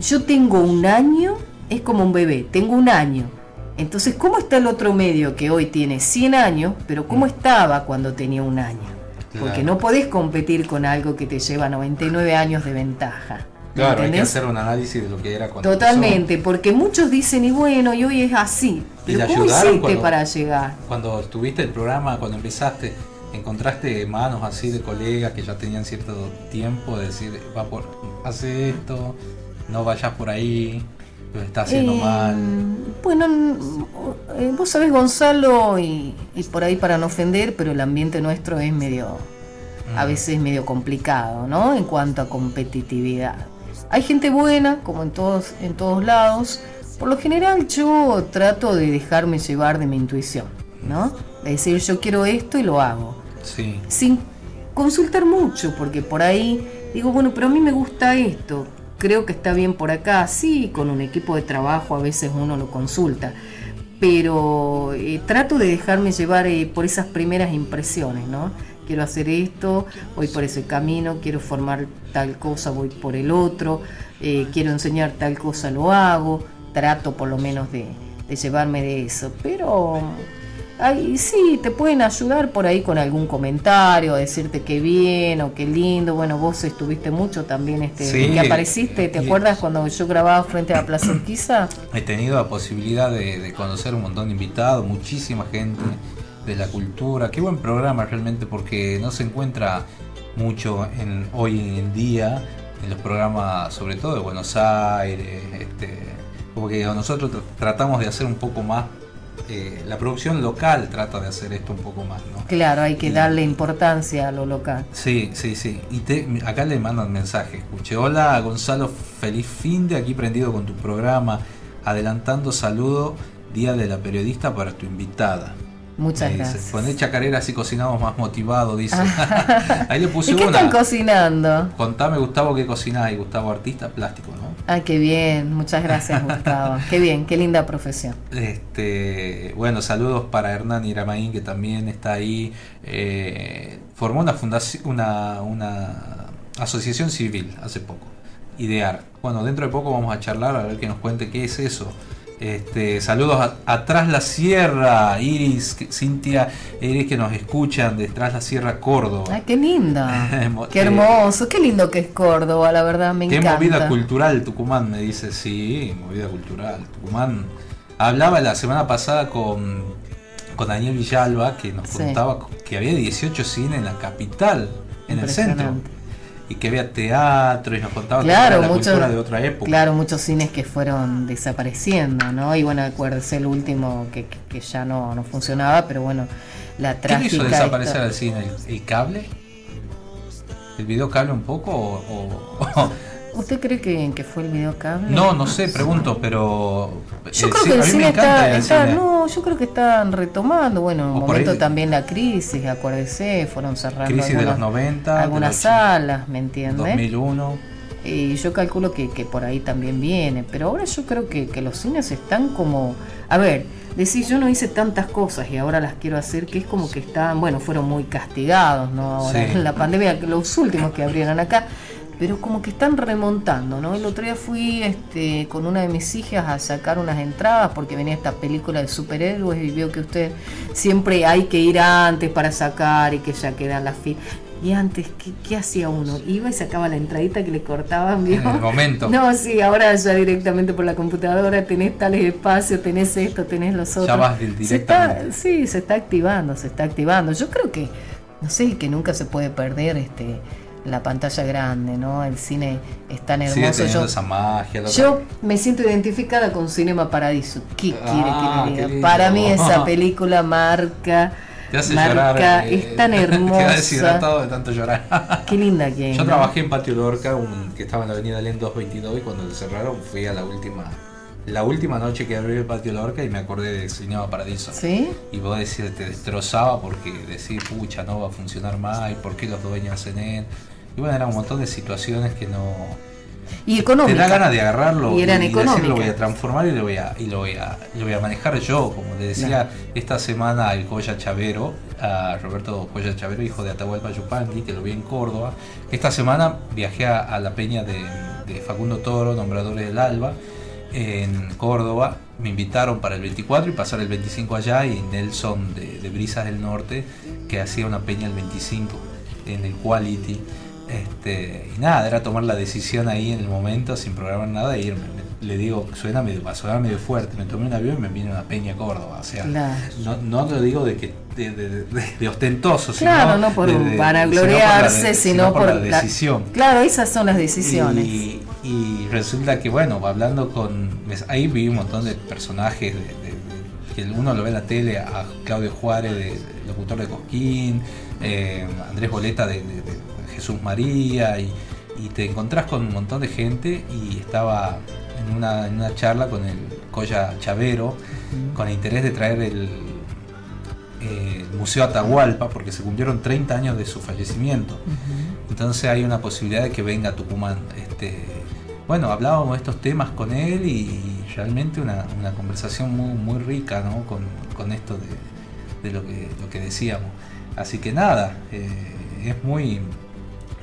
yo tengo un año, es como un bebé, tengo un año. Entonces, ¿cómo está el otro medio que hoy tiene 100 años, pero cómo estaba cuando tenía un año? Porque Claro. no podés competir con algo que te lleva 99 años de ventaja. Claro, hay que hacer un análisis de lo que era cuando Totalmente, porque muchos dicen, y bueno, y hoy es así. ¿Y Pero ¿cómo hiciste cuando- para llegar? Cuando tuviste el programa, cuando empezaste, encontraste manos así de colegas que ya tenían cierto tiempo de decir, va por, hace esto, no vayas por ahí, lo está haciendo Eh, mal. Bueno, eh, vos sabés, Gonzalo, y, y por ahí para no ofender, pero el ambiente nuestro es medio, a Mm. veces medio complicado, ¿no? En cuanto a competitividad. Hay gente buena, como en todos, en todos lados. Por lo general yo trato de dejarme llevar de mi intuición, ¿no? De decir, yo quiero esto y lo hago. Sí. sin consultar mucho, porque por ahí digo, bueno, pero a mí me gusta esto, creo que está bien por acá, sí, con un equipo de trabajo a veces uno lo consulta, pero eh, trato de dejarme llevar eh, por esas primeras impresiones, ¿no? Quiero hacer esto, voy por ese camino, quiero formar tal cosa, voy por el otro, eh, quiero enseñar tal cosa, lo hago, trato por lo menos de, de llevarme de eso, pero Ay, sí, te pueden ayudar por ahí con algún comentario, decirte qué bien o qué lindo. Bueno, vos estuviste mucho también, este, Sí, que apareciste. ¿Te acuerdas cuando yo grababa frente a Plaza Urquiza? He tenido la posibilidad de, de conocer un montón de invitados, muchísima gente de la cultura. Qué buen programa realmente porque no se encuentra mucho en, hoy en día en los programas, sobre todo de Buenos Aires. Este, como que nosotros tr- tratamos de hacer un poco más, eh, la producción local trata de hacer esto un poco más, ¿no? Claro, hay que darle importancia a lo local. Sí, sí, sí. Y te- acá le mandan mensaje. Escuche, hola Gonzalo, feliz fin de aquí prendido con tu programa. Adelantando saludo, Día de la Periodista para tu invitada. Muchas Me dice, gracias. Poné chacarera así cocinamos más motivado, dice. Ahí le puse ¿Y qué una. están cocinando? Contame, Gustavo, qué cocinás. Y Gustavo, artista plástico, ¿no? Ay, qué bien, muchas gracias, Gustavo. qué bien, qué linda profesión. Este, bueno, saludos para Hernán Iramaín, que también está ahí. Eh, formó una fundación, una, una asociación civil hace poco, Idear. Bueno, dentro de poco vamos a charlar a ver que nos cuente qué es eso. Este, saludos a, atrás la sierra, Iris, Cintia, Iris que nos escuchan detrás la sierra Córdoba. Ay, qué linda. Qué hermoso, qué lindo que es Córdoba, la verdad, me Qué encanta. movida cultural Tucumán, me dice, sí, movida cultural. Tucumán. Hablaba la semana pasada con, con Daniel Villalba, que nos Sí. contaba que había 18 cines en la capital, en el centro. Y que había teatro, y nos contaba que Claro, era la cultura de otra época. claro, muchos cines que fueron desapareciendo, ¿no? Y bueno, acuérdese el último que, que- que ya no, no funcionaba, pero bueno, la ¿Qué trágica... hizo desaparecer esta- al cine? ¿El, el cable? ¿El video cable un poco? o- o- ¿Usted cree que, que fue el videocable? no, no sé, pregunto, pero... Yo eh, creo sí, que el cine está, el está- cine. no, yo creo que están retomando, bueno, en un ahí- momento también la crisis, acuérdese, fueron cerrando Crisis de los algunas, 90, de algunas los salas, ¿me entiende? 2001. Y yo calculo que, que por ahí también viene, pero ahora yo creo que, que los cines están como, a ver, decir yo no hice tantas cosas y ahora las quiero hacer, que es como que están, bueno, fueron muy castigados, ¿no? Ahora Sí. en la pandemia, los últimos que abrieron acá, pero como que están remontando, ¿no? El otro día fui este, con una de mis hijas a sacar unas entradas porque venía esta película de superhéroes y veo que usted siempre hay que ir antes para sacar y que ya quedan las filas. Y antes, ¿qué, qué hacía uno? Iba y sacaba la entradita que le cortaban, ¿vio? En el momento. No, sí, ahora ya directamente por la computadora tenés tales espacios, tenés esto, tenés los otros. vas del- Se está, directamente. sí, se está activando, se está activando. Yo creo que, no sé, que nunca se puede perder este la pantalla grande, ¿no? El cine es tan hermoso. teniendo Yo, esa magia. yo me siento identificada con Cinema Paradiso. ¿Qué Ah, quiere que le diga? Para mí esa película marca, Te hace marca, llorar. eh, es tan Queda hermosa. deshidratado de tanto llorar. Qué linda que es. Yo ¿no? trabajé en Patio Lorca, un- que estaba en la avenida Len 222, y cuando lo cerraron fui a la última la última noche que abrí el Patio Lorca y me acordé de Cinema Paradiso. ¿Sí? Y vos decís, te destrozaba porque decís, pucha, no va a funcionar más, y por qué los dueños hacen él. Y bueno, eran un montón de situaciones que no. Y Y económica. Te da ganas de agarrarlo Y eran decir, lo voy económicas. a transformar y lo voy a, y lo voy a, lo voy a manejar yo. Como le decía esta semana al Coya Chavero, a Roberto Coya Chavero, hijo de Atahualpa Yupanqui, que lo vi en Córdoba. Esta semana viajé a, a la peña de, de Facundo Toro, Nombradores del Alba, en Córdoba. Me invitaron para el 24 y pasar el 25 allá y Nelson de, de Brisas del Norte, que hacía una peña el 25 en el Quality. Este, y nada, era tomar la decisión ahí en el momento, sin programar nada, e irme. Me- le digo, suena medio, va a sonar medio fuerte. Me tomé un avión y me vine a una peña a Córdoba. O sea, Claro. no, no lo digo de que de, de- ostentoso, Claro, sino no por de- sino por la sino por, la la- decisión. claro, esas son las decisiones. Y, y resulta que, bueno, hablando con. Ahí vi un montón de personajes que uno lo ve en la tele, a Claudio Juárez, de, locutor de Cosquín, eh, Andrés Boleta de Jesús María, y, y te encontrás con un montón de gente. Y estaba en una, en una charla con el Coya Chavero, con el interés de traer el, eh, el Museo Atahualpa, porque se cumplieron 30 años de su fallecimiento. Entonces hay una posibilidad de que venga a Tucumán. Este, bueno, hablábamos de estos temas con él y realmente una, una conversación muy, muy rica ¿no? con, con esto de, de lo, que, lo que decíamos. Así que nada, eh, es muy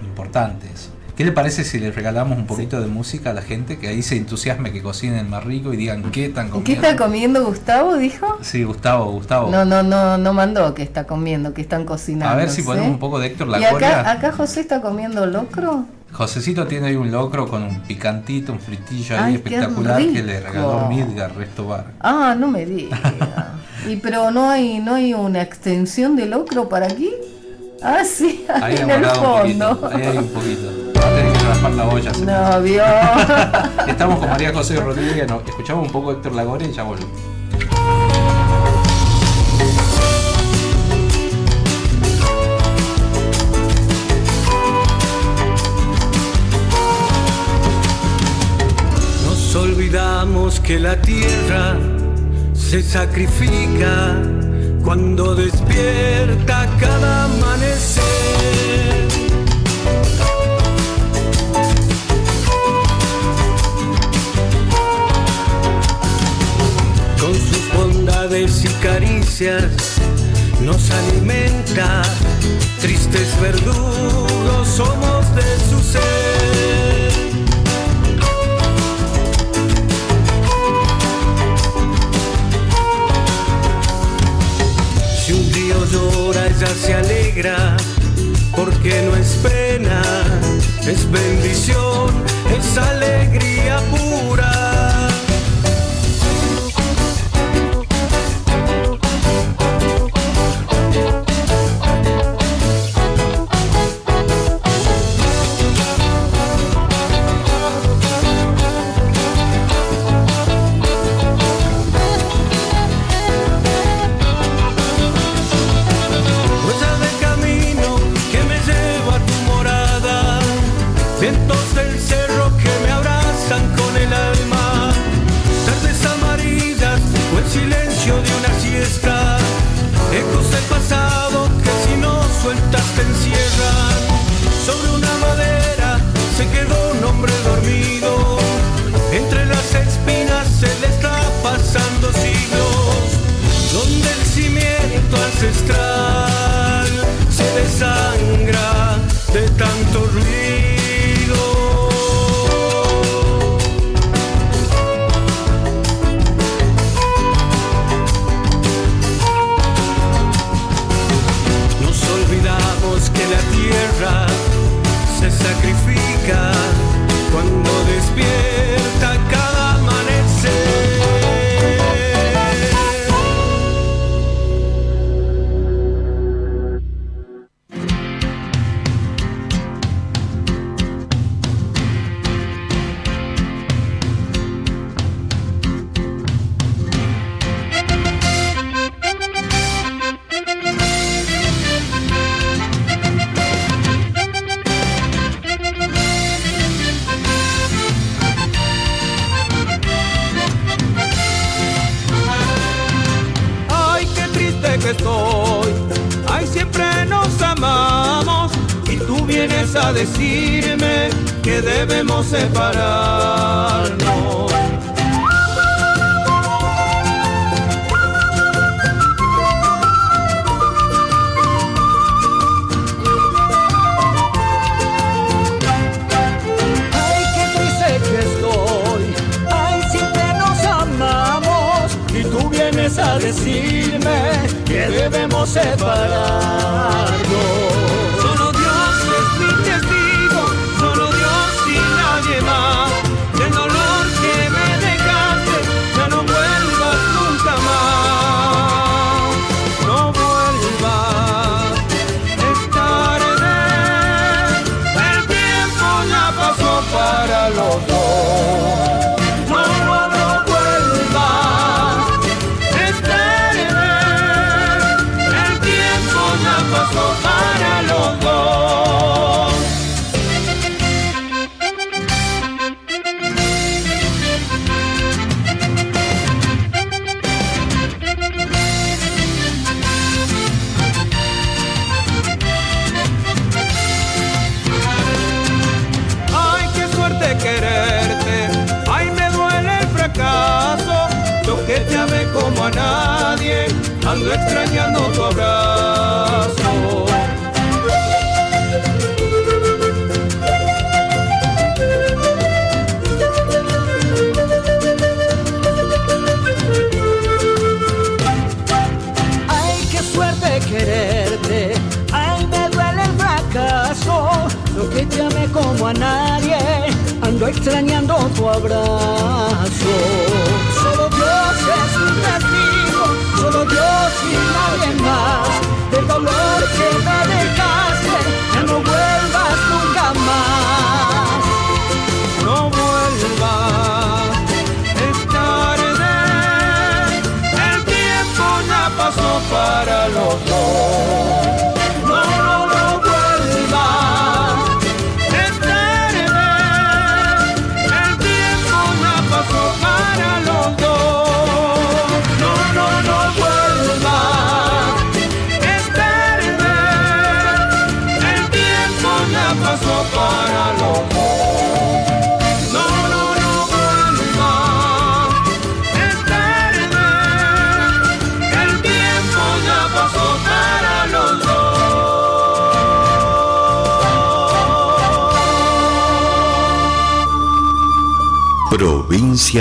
importante eso. ¿Qué le parece si le regalamos un poquito de música a la gente que ahí se entusiasme que cocinen más rico y digan qué están ¿Qué comiendo? está comiendo Gustavo? Dijo. Sí, Gustavo, Gustavo. No, no, no, no mandó que está comiendo, que están cocinando. a ver si ¿sí? ponemos un poco de Héctor Y Lagoria. acá, acá José está comiendo locro. Josecito tiene ahí un locro con un picantito, un fritillo ahí qué espectacular que le regaló Midgar Resto Bar. Ah, no me diga. y pero no hay, no hay una extensión de locro para aquí. Ah, sí, Ahí en el un fondo. poquito. Ahí hay un poquito. Va a tener que raspar la olla. No, vio. Estamos con María José Rodríguez, nos escuchamos un poco Héctor Lagoria y ya volvemos. Nos olvidamos que la tierra se sacrifica cuando despierta cada amanecer. Con sus bondades y caricias nos alimenta, tristes verdugos somos de su ser. Porque no es pena, es bendición, es alegría pura.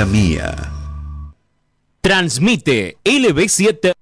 mía. Transmite LB7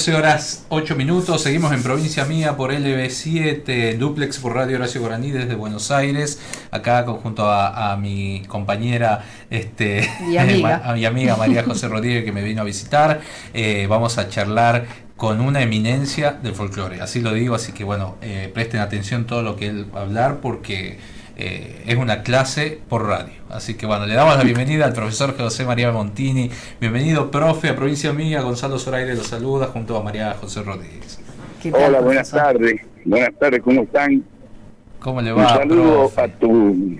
14 horas 8 minutos, seguimos en Provincia Mía por LB7, Duplex por Radio Horacio Guaraní desde Buenos Aires, acá junto a, mi compañera este, a mi amiga María José Rodríguez que me vino a visitar. Eh, vamos a charlar con una eminencia del folclore, así lo digo, así que bueno, eh, presten atención todo lo que él va a hablar porque eh, es una clase por radio. Así que bueno, le damos la bienvenida al profesor José María Montini. Bienvenido, profe, a Provincia Mía. Gonzalo Zoraire lo saluda junto a María José Rodríguez. Hola, buenas tardes. Buenas tardes, ¿cómo están? ¿Cómo le va? Un saludo a tu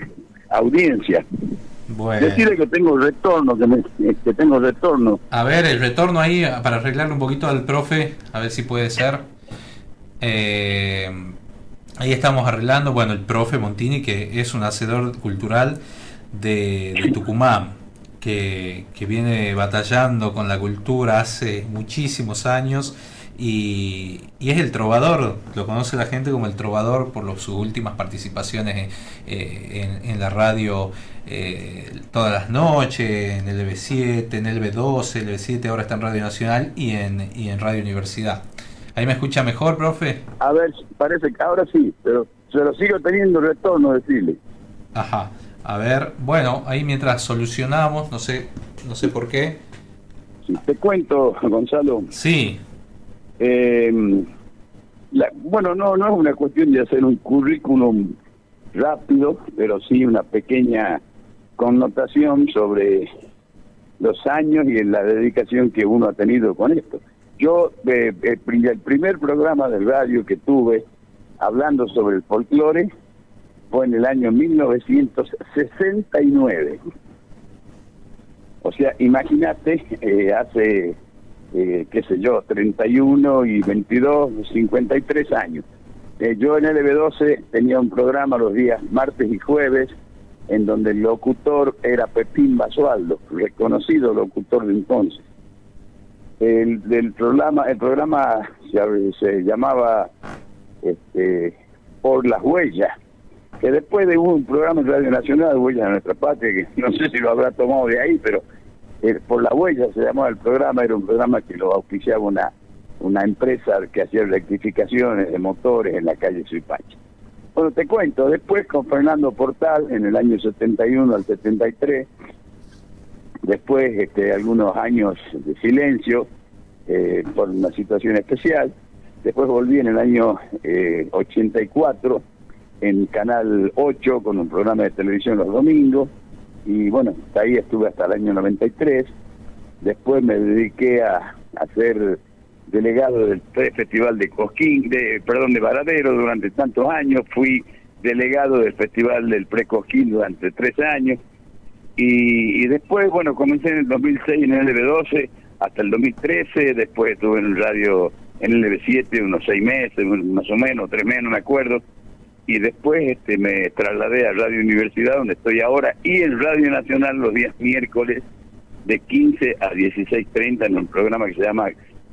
audiencia. Bueno. Decirle que tengo retorno, que, me, que tengo retorno. A ver, el retorno ahí, para arreglarle un poquito al profe, a ver si puede ser. Eh, ahí estamos arreglando, bueno, el profe Montini, que es un hacedor cultural de, de Tucumán, que, que viene batallando con la cultura hace muchísimos años y, y es el trovador, lo conoce la gente como el trovador por los- sus últimas participaciones eh, en, en la radio eh, todas las noches, en el B7, en el B12, el B7 ahora está en Radio Nacional y en, y en Radio Universidad. ¿Ahí me escucha mejor, profe? A ver, parece que ahora sí, pero se lo sigo teniendo retorno, decirle. Ajá. A ver, bueno, ahí mientras solucionamos, no sé, no sé por qué. Te cuento, Gonzalo. Sí. Eh, la- bueno, no, no es una cuestión de hacer un currículum rápido, pero sí una pequeña connotación sobre los años y la dedicación que uno ha tenido con esto. Yo, eh, el primer programa de radio que tuve hablando sobre el folclore fue en el año 1969. O sea, imagínate, eh, hace, eh, qué sé yo, 31 y 22, 53 años. Eh, yo en LB12 tenía un programa los días martes y jueves en donde el locutor era Pepín Basualdo, reconocido locutor de entonces. El, del programa, el programa se, llamaba este, Por las Huellas, que después de un programa en Radio Nacional, Huellas de Nuestra Patria, que no sé si lo habrá tomado de ahí, pero eh, Por la Huella se llamaba el programa, era un programa que lo auspiciaba una, una empresa que hacía rectificaciones de motores en la calle Suipacha. Bueno, te cuento, después con Fernando Portal, en el año 71 al 73, después este, algunos años de silencio eh, por una situación especial, después volví en el año eh, 84 en Canal 8 con un programa de televisión los domingos, y bueno, ahí estuve hasta el año 93, después me dediqué a, a ser delegado del Festival de Cosquín, de, perdón, de Varadero durante tantos años, fui delegado del Festival del Pre-Cosquín durante tres años, y, y después, bueno, comencé en el 2006 en el LB12 hasta el 2013, después estuve en el radio en el LB7 unos seis meses, más o menos, tres meses, no me acuerdo, y después este me trasladé a Radio Universidad, donde estoy ahora, y en Radio Nacional los días miércoles de 15 a 16.30 en un programa que se llama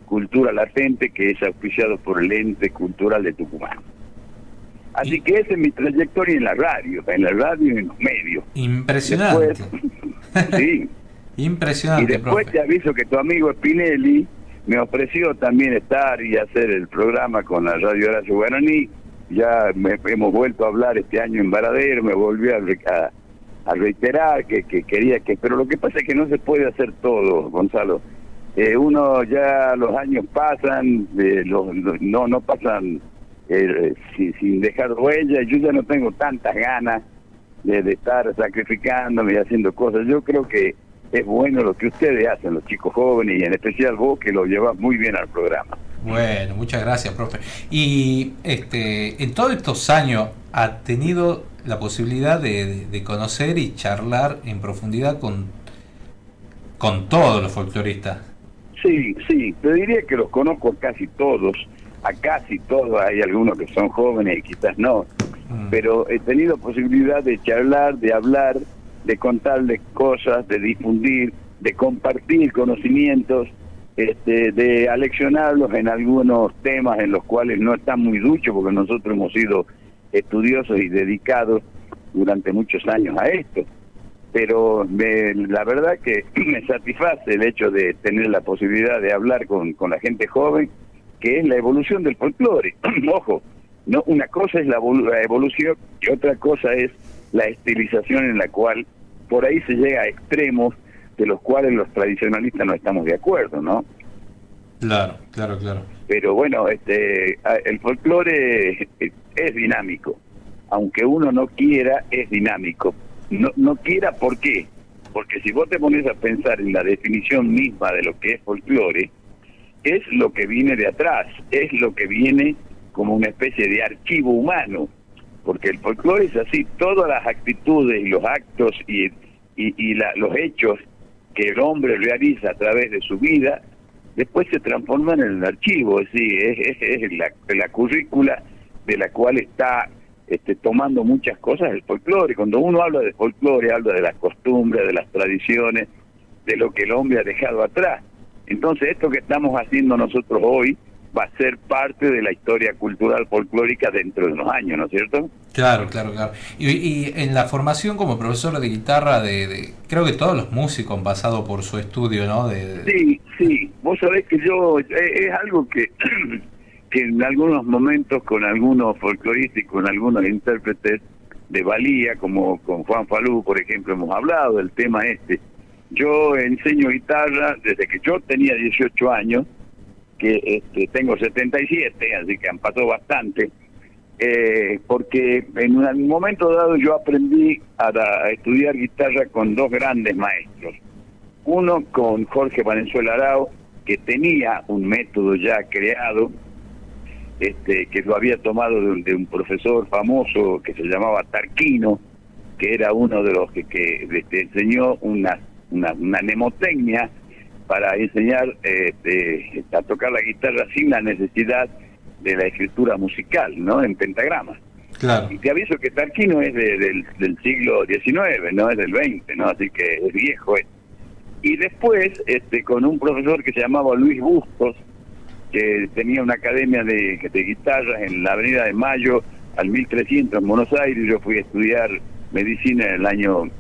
Cultura Latente, que es auspiciado por el Ente Cultural de Tucumán. Así que esa es mi trayectoria en la radio, en la radio y en los medios. Impresionante. Después- sí. Impresionante, Y después profe. te aviso que tu amigo Spinelli me ofreció también estar y hacer el programa con la Radio Horacio Guaraní. Ya me- hemos vuelto a hablar este año en Varadero, me volvió a, a- a reiterar que, que quería que... Pero lo que pasa es que no se puede hacer todo, Gonzalo. Eh, uno ya los años pasan, eh, los- no no pasan eh, sin, sin dejar huella. Yo ya no tengo tantas ganas de, de estar sacrificándome y haciendo cosas. Yo creo que es bueno lo que ustedes hacen, los chicos jóvenes, y en especial vos que lo llevas muy bien al programa. Bueno, muchas gracias, profe. Y este, en todos estos años ha tenido la posibilidad de, de- conocer y charlar en profundidad con, con todos los folcloristas. Sí, sí, te diría que los conozco a casi todos, a casi todos, hay algunos que son jóvenes y quizás no, pero he tenido posibilidad de charlar, de hablar, de contarles cosas, de difundir, de compartir conocimientos, este, de aleccionarlos en algunos temas en los cuales no están muy duchos, porque nosotros hemos sido estudiosos y dedicados durante muchos años a esto. Pero me- la verdad que me satisface el hecho de tener la posibilidad de hablar con, con la gente joven, que es la evolución del folclore. Ojo, no una cosa es la, la evolución y otra cosa es la estilización en la cual por ahí se llega a extremos de los cuales los tradicionalistas no estamos de acuerdo, ¿no? Claro, claro, claro. Pero bueno, este, el folclore es, es dinámico. Aunque uno no quiera, es dinámico. No, no quiera, ¿por qué? Porque si vos te pones a pensar en la definición misma de lo que es folclore, es lo que viene de atrás, es lo que viene como una especie de archivo humano, porque el folclore es así, todas las actitudes y los actos y, y, y la- los hechos que el hombre realiza a través de su vida, después se transforman en el archivo, es decir, es, es- la, la currícula de la cual está este, tomando muchas cosas el folclore. Cuando uno habla de folclore, habla de las costumbres, de las tradiciones, de lo que el hombre ha dejado atrás. Entonces, esto que estamos haciendo nosotros hoy va a ser parte de la historia cultural folclórica dentro de unos años, ¿no es cierto? Claro, claro, claro. Y, y en la formación como profesor de guitarra, de, de- creo que todos los músicos han pasado por su estudio, ¿no? De, Sí, sí. Vos sabés que yo, eh, es, algo que, que en algunos momentos con algunos folcloristas y con algunos intérpretes de valía, como con Juan Falú, por ejemplo, hemos hablado del tema este. Yo enseño guitarra desde que yo tenía 18 años, que este, tengo 77, así que han pasado bastante, eh, porque en un momento dado yo aprendí a, estudiar guitarra con dos grandes maestros. Uno con Jorge Valenzuela Arao, que tenía un método ya creado, este, que lo había tomado de un, de un profesor famoso que se llamaba Tarquino, que era uno de los que, que este, enseñó una, una, una mnemotecnia para enseñar este, a tocar la guitarra sin la necesidad de la escritura musical, ¿no? En pentagrama. Claro. Y te aviso que Tarquino es de- del, del siglo XIX, no es del XX, ¿no? Así que es viejo. eh. Y después, este, con un profesor que se llamaba Luis Bustos, que tenía una academia de, de guitarras en la Avenida de Mayo al 1300 en Buenos Aires, yo fui a estudiar medicina en el año eh,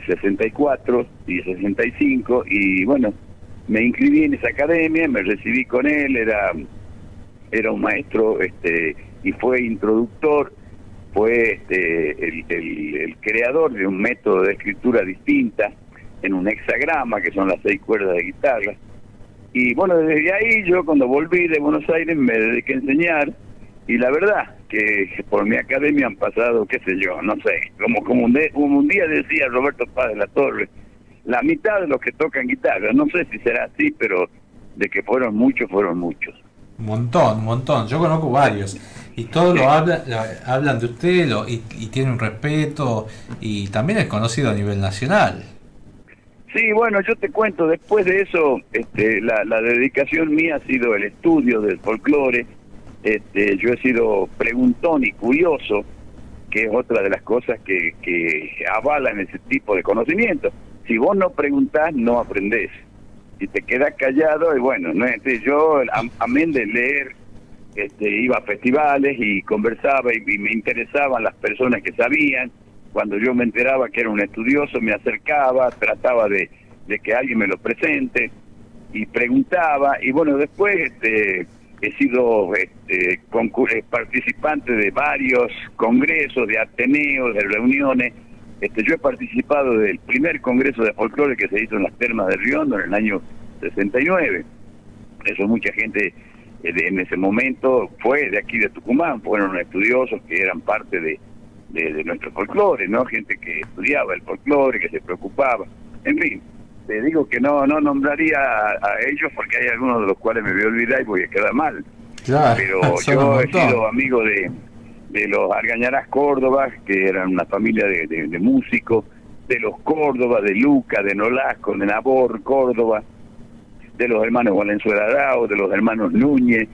64 y 65 y bueno, me inscribí en esa academia, me recibí con él, era era un maestro este y fue introductor, fue este, el, el- el creador de un método de escritura distinta en un hexagrama, que son las seis cuerdas de guitarra. Y bueno, desde ahí yo cuando volví de Buenos Aires me dediqué a enseñar y la verdad que por mi academia han pasado, qué sé yo, no sé, como, como, un, de- como un día decía Roberto Paz de la Torre, la mitad de los que tocan guitarra, no sé si será así, pero de que fueron muchos, fueron muchos. Un montón, un montón. Yo conozco varios. Y todos lo hablan, lo- hablan de usted lo, y, y tiene un respeto y también es conocido a nivel nacional. Sí, bueno, yo te cuento, después de eso, este, la, la dedicación mía ha sido el estudio del folclore, este, yo he sido preguntón y curioso, que es otra de las cosas que, que avalan ese tipo de conocimiento. Si vos no preguntás, no aprendés. Si te quedas callado, y bueno, no este, yo, am- amén de leer, este, iba a festivales y conversaba y, y me interesaban las personas que sabían. Cuando yo me enteraba que era un estudioso, me acercaba, trataba de, de que alguien me lo presente y preguntaba. Y bueno, después este, he sido este, eh, participante de varios congresos, de ateneos, de reuniones. Este, yo he participado del primer congreso de folclore que se hizo en las termas de Riondo en el año 69. Eso mucha gente eh, en ese momento fue de aquí de Tucumán, fueron estudiosos que eran parte de, de, de nuestro folclore, ¿no? Gente que estudiaba el folclore, que se preocupaba. En fin, te digo que no no nombraría a, a ellos porque hay algunos de los cuales me voy a olvidar y voy a quedar mal. Claro, Pero un yo he sido amigo de, de los Argañarás Córdoba, que eran una familia de, de- de músicos, de los Córdoba, de Luca, de Nolasco, de Nabor, Córdoba, de los hermanos Valenzuela Arao, de los hermanos Núñez,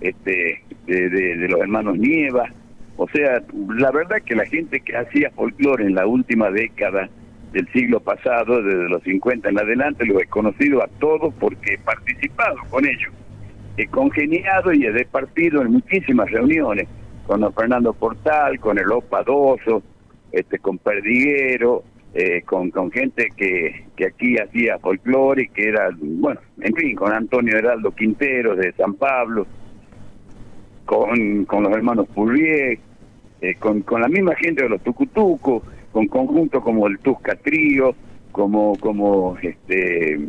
este, de, de- de los hermanos Nieva. O sea, la verdad que la gente que hacía folclore en la última década del siglo pasado, desde los 50 en adelante, lo he conocido a todos porque he participado con ellos. He congeniado y he departido en muchísimas reuniones con don Fernando Portal, con el Opa Doso, este, con Perdiguero, eh, con, con gente que, que aquí hacía folclore y que era, bueno, en fin, con Antonio Heraldo Quintero de San Pablo, con, con los hermanos Purrié, eh, con, con la misma gente de los Tucutucos, con conjuntos como el Tusca Trío, como, como este,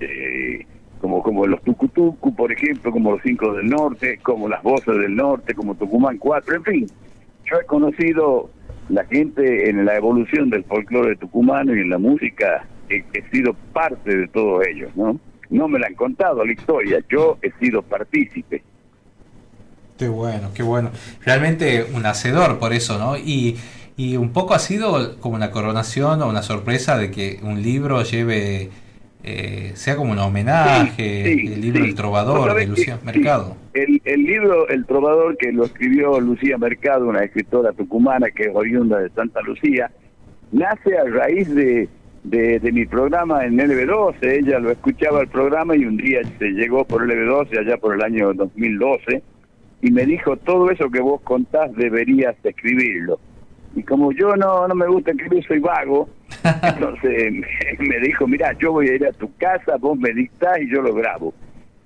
eh, como, como los Tucutucu, por ejemplo, como los Cinco del Norte, como las Voces del Norte, como Tucumán 4, en fin. Yo he conocido la gente en la evolución del folclore tucumano y en la música, he, he sido parte de todos ellos, ¿no? No me la han contado la historia, yo he sido partícipe. Qué bueno, qué bueno. Realmente un hacedor por eso, ¿no? Y, y un poco ha sido como una coronación o una sorpresa de que un libro lleve, eh, sea como un homenaje, Sí, sí, el libro sí. El Trovador ¿Vos de Lucía que- Mercado. El, el libro El Trovador, que lo escribió Lucía Mercado, una escritora tucumana que es oriunda de Santa Lucía, nace a raíz de, de, de mi programa en LB12. Ella lo escuchaba el programa y un día se llegó por LB12 allá por el año 2012 y me dijo, todo eso que vos contás deberías escribirlo. Y como yo no, no me gusta escribir, soy vago, entonces me dijo, mira, yo voy a ir a tu casa, vos me dictás y yo lo grabo.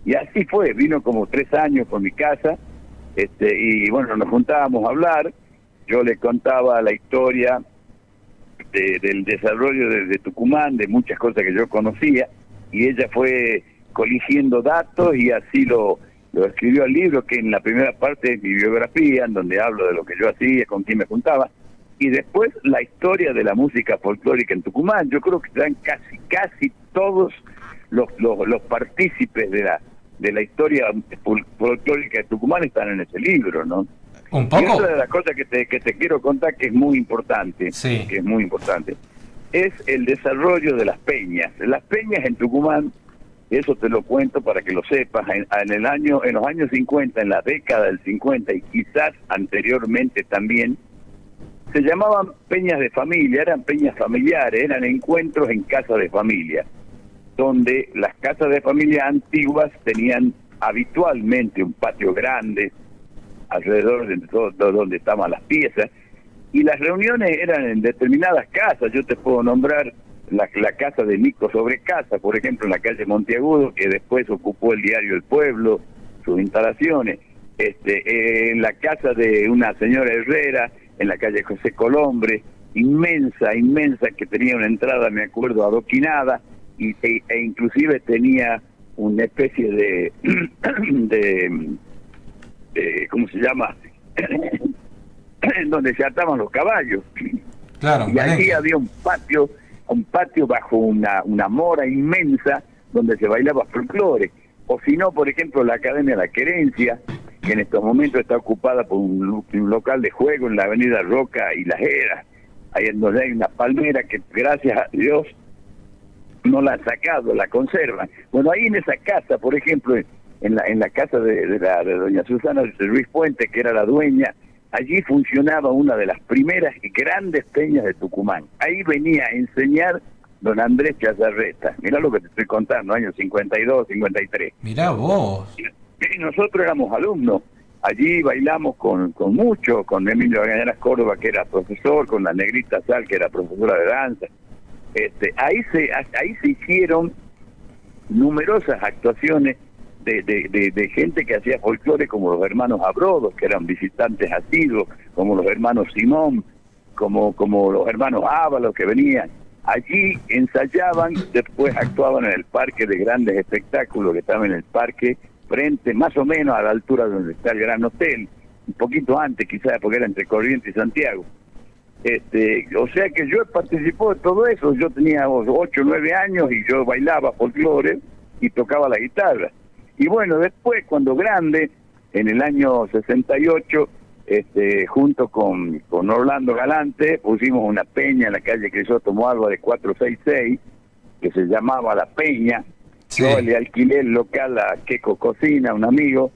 Y así fue, vino como tres años por mi casa, este, y bueno, nos juntábamos a hablar, yo le contaba la historia de- del desarrollo de, de Tucumán, de muchas cosas que yo conocía, y ella fue coligiendo datos y así lo, lo escribió al libro, que en la primera parte es mi biografía, en donde hablo de lo que yo hacía, con quién me juntaba, y después la historia de la música folclórica en Tucumán. Yo creo que están casi, casi todos los, los, los partícipes de la de la historia fol- folclórica de Tucumán están en ese libro, ¿no? Un Y poco. otra de las cosas que te, que te quiero contar que es muy importante, Sí. que es muy importante, es el desarrollo de las peñas. Las peñas en Tucumán, eso te lo cuento para que lo sepas, en, en el año, en los años 50, en la década del 50 y quizás anteriormente también, se llamaban peñas de familia, eran peñas familiares, eran encuentros en casa de familia, donde las casas de familia antiguas tenían habitualmente un patio grande alrededor de todo, de donde estaban las piezas y las reuniones eran en determinadas casas. Yo te puedo nombrar la, casa de Nico sobre casa, por ejemplo, en la calle Monteagudo, que después ocupó el diario El Pueblo, sus instalaciones. Este, en la casa de una señora Herrera, en la calle José Colombre, inmensa, inmensa, que tenía una entrada, me acuerdo, adoquinada, y, e, e inclusive tenía una especie de, de, de ¿cómo se llama? donde se ataban los caballos. Claro, Y allí había un patio, un patio bajo una, una mora inmensa donde se bailaba folclore. O si no, por ejemplo, la Academia La Querencia, que en estos momentos está ocupada por un, local de juego en la avenida Roca y Las Heras, ahí en donde hay una palmera que gracias a Dios no la han sacado, la conservan. Bueno, ahí en esa casa, por ejemplo, en la, en la casa de, de la, de doña Susana Ruiz Puente, que era la dueña, allí funcionaba una de las primeras y grandes peñas de Tucumán. Ahí venía a enseñar don Andrés Chazarreta. Mirá lo que te estoy contando, años 52, 53. Mirá vos. Nosotros éramos alumnos. Allí bailamos con, con muchos, con Emilio Gañaras Córdoba, que era profesor, con la Negrita Sal, que era profesora de danza. Este, ahí se ahí se hicieron numerosas actuaciones de, de, de, de gente que hacía folclore, como los hermanos Abrodos, que eran visitantes asiduos, como los hermanos Simón, como, como los hermanos Ábalos, que venían. Allí ensayaban, después actuaban en el parque de grandes espectáculos, que estaba en el parque, frente más o menos a la altura donde está el Gran Hotel, un poquito antes quizás, porque era entre Corrientes y Santiago. Este, o sea que yo participó de todo eso, yo tenía 8 o 9 años y yo bailaba folclore y tocaba la guitarra. Y bueno, después cuando grande, en el año 68, este, junto con, con Orlando Galante, pusimos una peña en la calle Crisóstomo Álvarez 466, que se llamaba La Peña. Yo le alquilé el local a Queco Cocina, un amigo,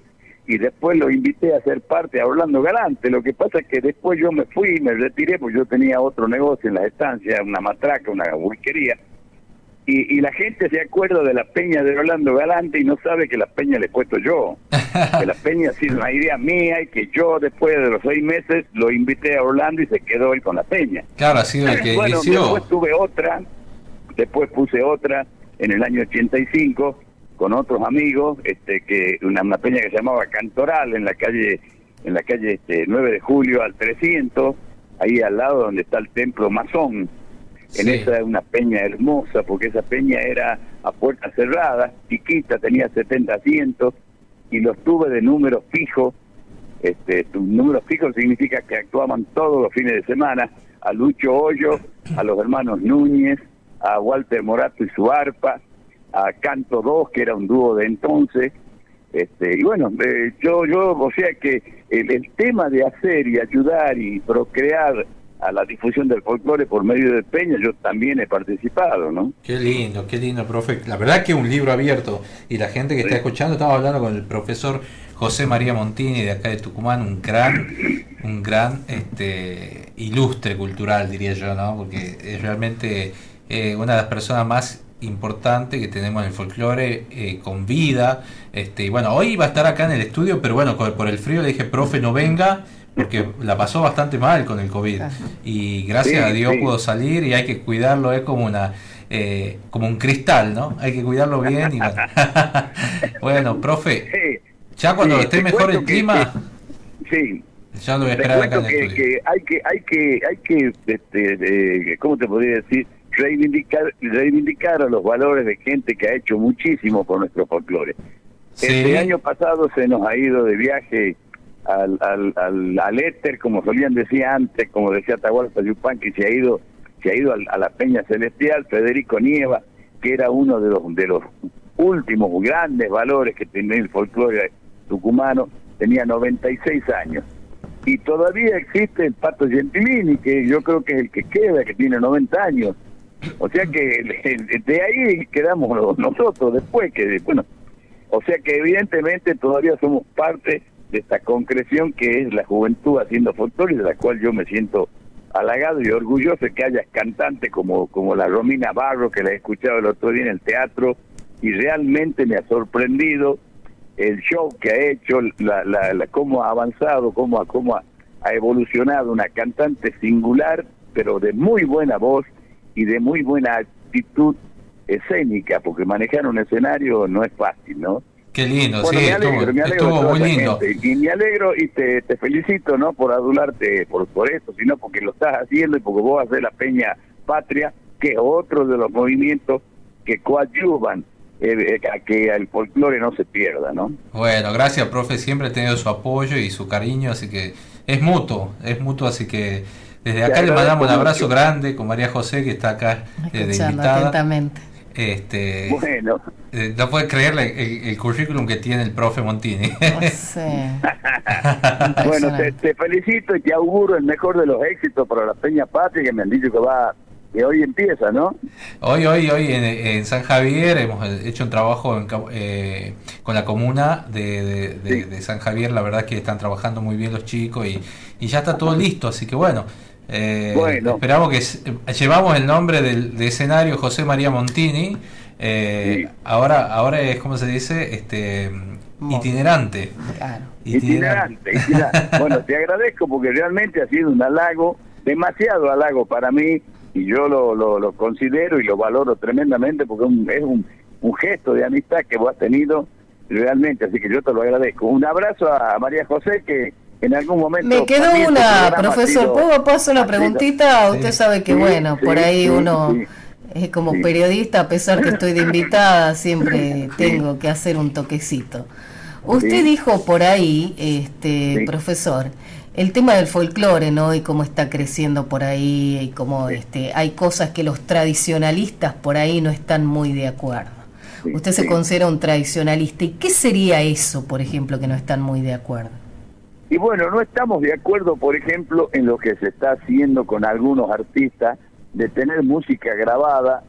y después lo invité a ser parte a Orlando Galante. Lo que pasa es que después yo me fui, me retiré, pues yo tenía otro negocio en las estancias, una matraca, una whiskería. Y, y la gente se acuerda de la peña de Orlando Galante y no sabe que la peña le he puesto yo. que la peña ha sido una idea mía y que yo después de los seis meses lo invité a Orlando y se quedó él con la peña. Claro, sido el que bueno, inició. después tuve otra, después puse otra en el año 85 con otros amigos, este que una, una peña que se llamaba Cantoral en la calle en la calle este, 9 de julio al 300, ahí al lado donde está el templo masón. En esa una peña hermosa, porque esa peña era a puertas cerradas, chiquita, tenía 70 asientos y los tuve de número fijo. Este, número fijo significa que actuaban todos los fines de semana, a Lucho Hoyo, a los hermanos Núñez, a Walter Morato y su arpa, a Canto 2, que era un dúo de entonces, este, y bueno, eh, yo, yo, o sea que el, el, tema de hacer y ayudar y procrear a la difusión del folclore por medio de Peña, yo también he participado, ¿no? Qué lindo, qué lindo, profe. La verdad que un libro abierto y la gente que está escuchando, estaba hablando con el profesor José María Montini de acá de Tucumán, un gran, un gran, este, ilustre cultural, diría yo, ¿no? Porque es realmente eh, una de las personas más importante que tenemos en el folclore eh, con vida. Este, y bueno, hoy va a estar acá en el estudio, pero bueno, por, el frío le dije, profe, no venga, porque la pasó bastante mal con el COVID. Y gracias a Dios pudo salir y hay que cuidarlo, es como una... Eh, como un cristal, ¿no? Hay que cuidarlo bien. Y bueno. profe, ya cuando esté mejor el clima, sí. ya lo voy a esperar acá en el que, estudio. que hay que, hay que, hay que, este, ¿cómo te podría decir? Reivindicar, reivindicar a los valores de gente que ha hecho muchísimo por nuestro folclore. Este año pasado se nos ha ido de viaje al, al, al, al éter, como solían decir antes, como decía Atahualpa Yupan, que se ha ido, se ha ido a la Peña Celestial, Federico Nieva, que era uno de los, de los últimos grandes valores que tenía el folclore tucumano, tenía 96 años. Y todavía existe el Pato Gentilini, que yo creo que es el que queda, que tiene 90 años o sea que de ahí quedamos nosotros después, que bueno, o sea que evidentemente todavía somos parte de esta concreción que es la juventud haciendo folclore, de la cual yo me siento halagado y orgulloso de que haya cantantes como, como la Romina Barro, que la he escuchado el otro día en el teatro, y realmente me ha sorprendido el show que ha hecho, la, la, cómo ha avanzado, cómo, cómo ha evolucionado una cantante singular, pero de muy buena voz, y de muy buena actitud escénica, porque manejar un escenario no es fácil, ¿no? Qué lindo, bueno, sí, me alegro, estuvo, me alegro estuvo de muy lindo. gente. Y me alegro y te, te felicito, ¿no? Por adularte por, por esto, sino porque lo estás haciendo y porque vos haces la Peña Patria, que es otro de los movimientos que coadyuvan eh, a que el folclore no se pierda, ¿no? Bueno, gracias, profe. Siempre he tenido su apoyo y su cariño, así que es mutuo, es mutuo, así que desde acá le mandamos un abrazo mucho. grande con María José, que está acá eh, de Escuchando invitada. atentamente. Este, Bueno, eh, no puedes creer el, el currículum que tiene el profe Montini. Sí. bueno, te, te felicito y te auguro el mejor de los éxitos para la Peña Patria, que me han dicho que va, que hoy empieza, ¿no? Hoy, hoy, hoy en, en San Javier hemos hecho un trabajo en eh, con la comuna de, de- de- de San Javier. La verdad que están trabajando muy bien los chicos y, y ya está todo listo. Así que bueno, eh, Bueno. esperamos que s- llevamos el nombre del, de escenario José María Montini. Eh, Ahora, ahora es como se dice, este itinerante. Claro. Itinerante, itinerante. Bueno, te agradezco porque realmente ha sido un halago, demasiado halago para mí, y yo lo, lo, lo considero y lo valoro tremendamente porque un- es un, un gesto de amistad que vos has tenido realmente, así que yo te lo agradezco. Un abrazo a María José que en algún momento... Me quedó tu una, profesor. ¿Puedo pasar una preguntita? Usted sabe que, Sí, bueno, sí, por ahí sí, uno, como periodista, a pesar que estoy de invitada, siempre tengo que hacer un toquecito. Usted dijo por ahí, este profesor, el tema del folclore, ¿no? Y cómo está creciendo por ahí, y cómo este, hay cosas que los tradicionalistas por ahí no están muy de acuerdo. Usted se considera un tradicionalista. ¿Y qué sería eso, por ejemplo, que no están muy de acuerdo? Y bueno, no estamos de acuerdo, por ejemplo, en lo que se está haciendo con algunos artistas de tener música grabada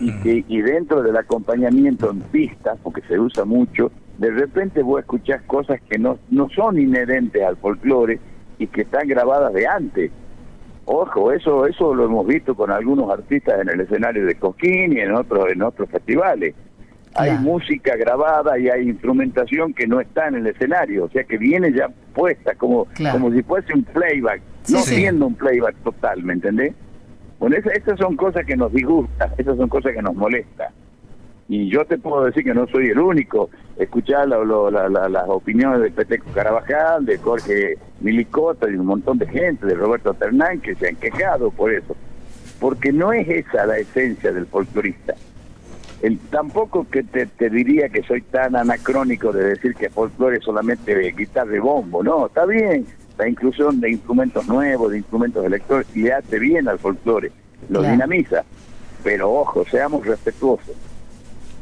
y que y dentro del acompañamiento en pistas, porque se usa mucho, de repente vos escuchás cosas que no, no son inherentes al folclore y que están grabadas de antes. Ojo, eso eso lo hemos visto con algunos artistas en el escenario de Coquín y en otros en otros festivales. Hay música grabada y hay instrumentación que no está en el escenario, o sea que viene ya puesta como, Claro. como si fuese un playback, Sí, no sí. siendo un playback total, ¿me entendés? Bueno, esa- esas son cosas que nos disgustan, esas son cosas que nos molestan. Y yo te puedo decir que no soy el único. Escuchar la- la- la- las opiniones de Peteco Carabajal, de Jorge Milicota y un montón de gente, de Roberto Ternán, que se han quejado por eso. Porque no es esa la esencia del folclorista. El, tampoco que te, te diría que soy tan anacrónico de decir que folclore es solamente guitarra de bombo, no, está bien, la inclusión de instrumentos nuevos, de instrumentos electrónicos, le hace bien al folclore, lo Claro. dinamiza, pero ojo, seamos respetuosos.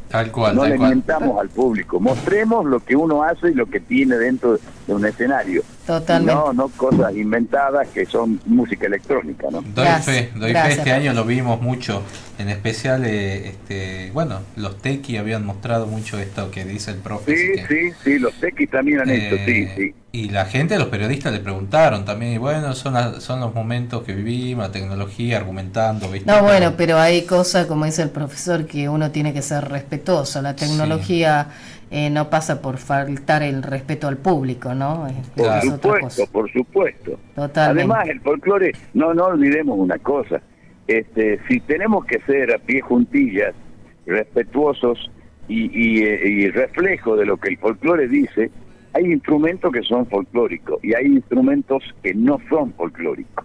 Tal cual, no tal le cual. mientamos al público, mostremos lo que uno hace y lo que tiene dentro de un escenario. Totalmente. No, no cosas inventadas que son música electrónica, ¿no? Doy fe, doy fe, este año lo vimos mucho, en especial, eh, este, bueno, los tequi habían mostrado mucho esto que dice el profe. Sí, sí, sí, los tequis también han hecho, sí, Eh, sí. Y la gente, los periodistas le preguntaron también, y bueno, son, la- son los momentos que vivimos, la tecnología, argumentando, ¿viste? No, bueno, pero hay cosas, como dice el profesor, que uno tiene que ser respetuoso. La tecnología eh, no pasa por faltar el respeto al público, ¿no? Por supuesto, por supuesto. Totalmente. Además, el folclore, no, no olvidemos una cosa. Este, si tenemos que ser a pie juntillas, respetuosos y, y, eh, y reflejo de lo que el folclore dice, hay instrumentos que son folclóricos y hay instrumentos que no son folclóricos.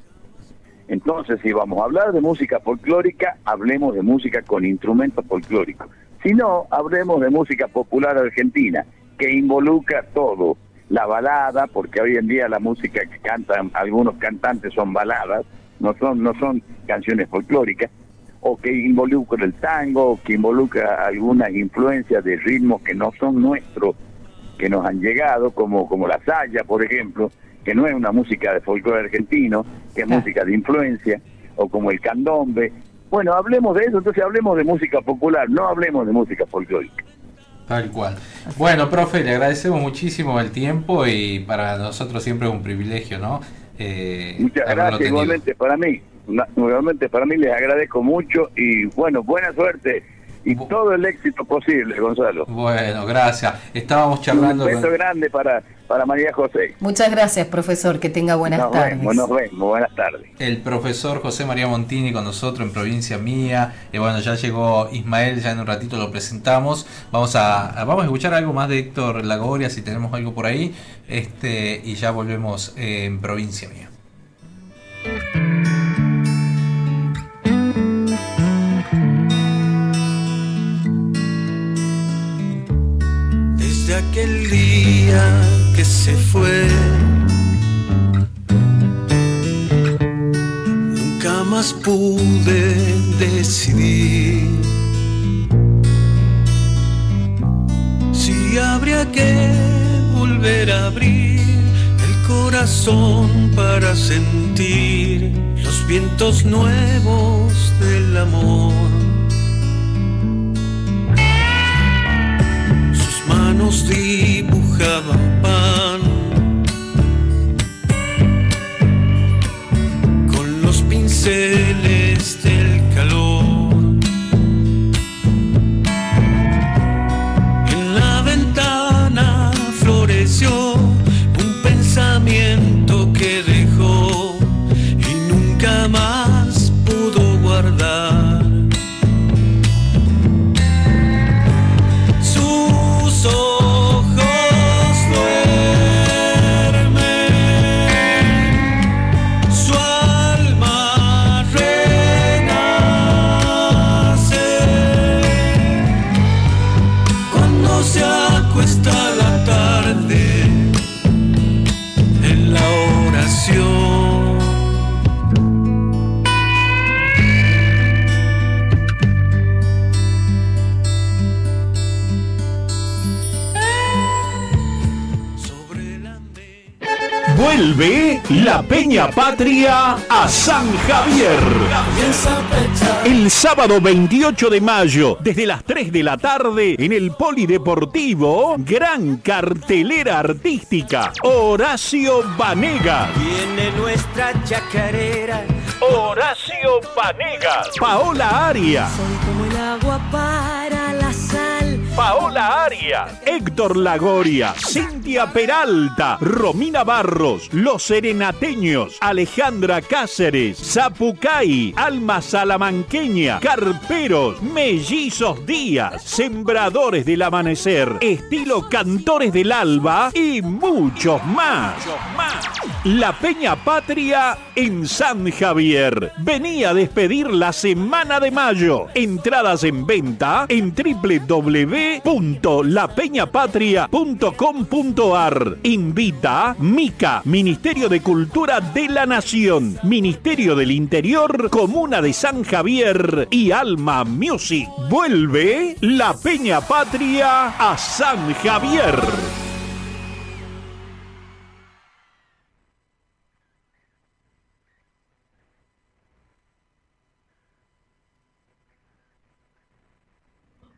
Entonces, si vamos a hablar de música folclórica, hablemos de música con instrumentos folclóricos. Si no, hablemos de música popular argentina, que involucra todo. La balada, porque hoy en día la música que cantan algunos cantantes son baladas, no son, no son canciones folclóricas, o que involucra el tango, o que involucra algunas influencias de ritmos que no son nuestros, que nos han llegado, como, como la saya, por ejemplo, que no es una música de folclore argentino, que es música de influencia, o como el candombe. Bueno, hablemos de eso, entonces hablemos de música popular, no hablemos de música folclórica. Tal cual. Bueno, profe, le agradecemos muchísimo el tiempo y para nosotros siempre es un privilegio, ¿no? Eh, Muchas gracias, tenido. igualmente para mí. Igualmente para mí les agradezco mucho y bueno, buena suerte y todo el éxito posible, Gonzalo. Bueno, gracias. Estábamos Un charlando beso con... grande para, para María José. Muchas gracias, profesor. Que tenga buenas Nos tardes. vemos, nos vemos, buenas tardes. el profesor José María Montini con nosotros en provincia mía. Y bueno, ya llegó Ismael, ya en un ratito lo presentamos. Vamos a, a- vamos a escuchar algo más de Héctor Lagoria, si tenemos algo por ahí. Este, y ya volvemos eh, en provincia mía. Se fue, nunca más pude decidir si habría que volver a abrir el corazón para sentir los vientos nuevos del amor. Manos dibujaban La Peña Patria a San Javier. El sábado 28 de mayo, desde las 3 de la tarde, en el Polideportivo, gran cartelera artística. Horacio Vanegas. Viene nuestra chacarera. Horacio Vanegas. Paola Aria. Soy como el agua Paola Arias, Héctor Lagoria, Cintia Peralta, Romina Barros, Los Serenateños, Alejandra Cáceres, Zapucay, Alma Salamanqueña, Carperos, Mellizos Díaz, Sembradores del Amanecer, Estilo Cantores del Alba y muchos más. La Peña Patria en San Javier. Venía a despedir la semana de mayo. Entradas en venta en www.lapeñapatria.com.ar. Invita Mica, Ministerio de Cultura de la Nación, Ministerio del Interior, Comuna de San Javier y Alma Music. Vuelve la Peña Patria a San Javier.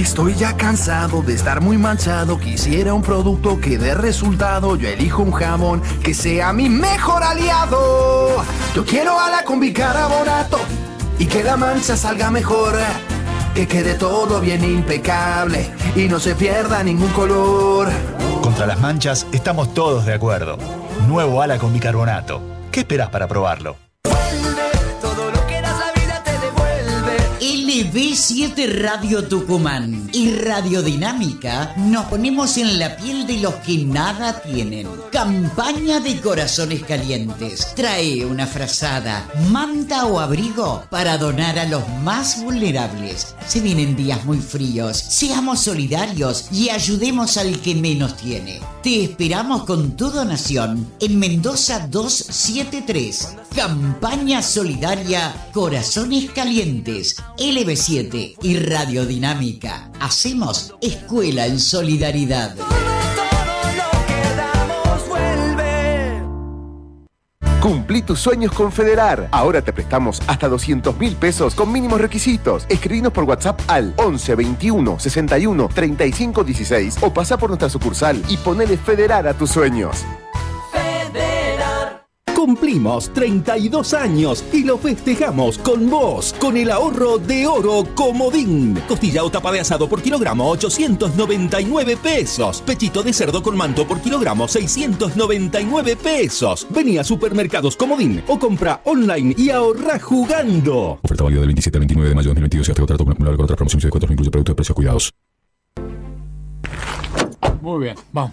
Estoy ya cansado de estar muy manchado. Quisiera un producto que dé resultado. Yo elijo un jamón que sea mi mejor aliado. Yo quiero a la combi carbonato y que la mancha salga mejor. Que quede todo bien impecable y no se pierda ningún color. Contra las manchas estamos todos de acuerdo. Nuevo ala con bicarbonato. ¿Qué esperas para probarlo? LB7 Radio Tucumán y Radiodinámica nos ponemos en la piel de los que nada tienen. Campaña de corazones calientes. Trae una frazada, manta o abrigo para donar a los más vulnerables. Se vienen días muy fríos. Seamos solidarios y ayudemos al que menos tiene. Te esperamos con tu donación en Mendoza 273. Campaña solidaria Corazones Calientes, LB7 y Radiodinámica. Hacemos escuela en solidaridad. Cumplí tus sueños con Federar. Ahora te prestamos hasta 200 mil pesos con mínimos requisitos. Escribinos por WhatsApp al 11 21 61 35 16 o pasa por nuestra sucursal y ponele Federar a tus sueños. Cumplimos 32 años y lo festejamos con vos, con el ahorro de oro Comodín. Costilla o tapa de asado por kilogramo 899 pesos. Pechito de cerdo con manto por kilogramo 699 pesos. Vení a Supermercados Comodín o compra online y ahorra jugando. Oferta válida del 27 al 29 de mayo de 2022 y hasta contrato con acumulador con otras promociones y descuentos incluye productos de precios cuidados. Muy bien, vamos.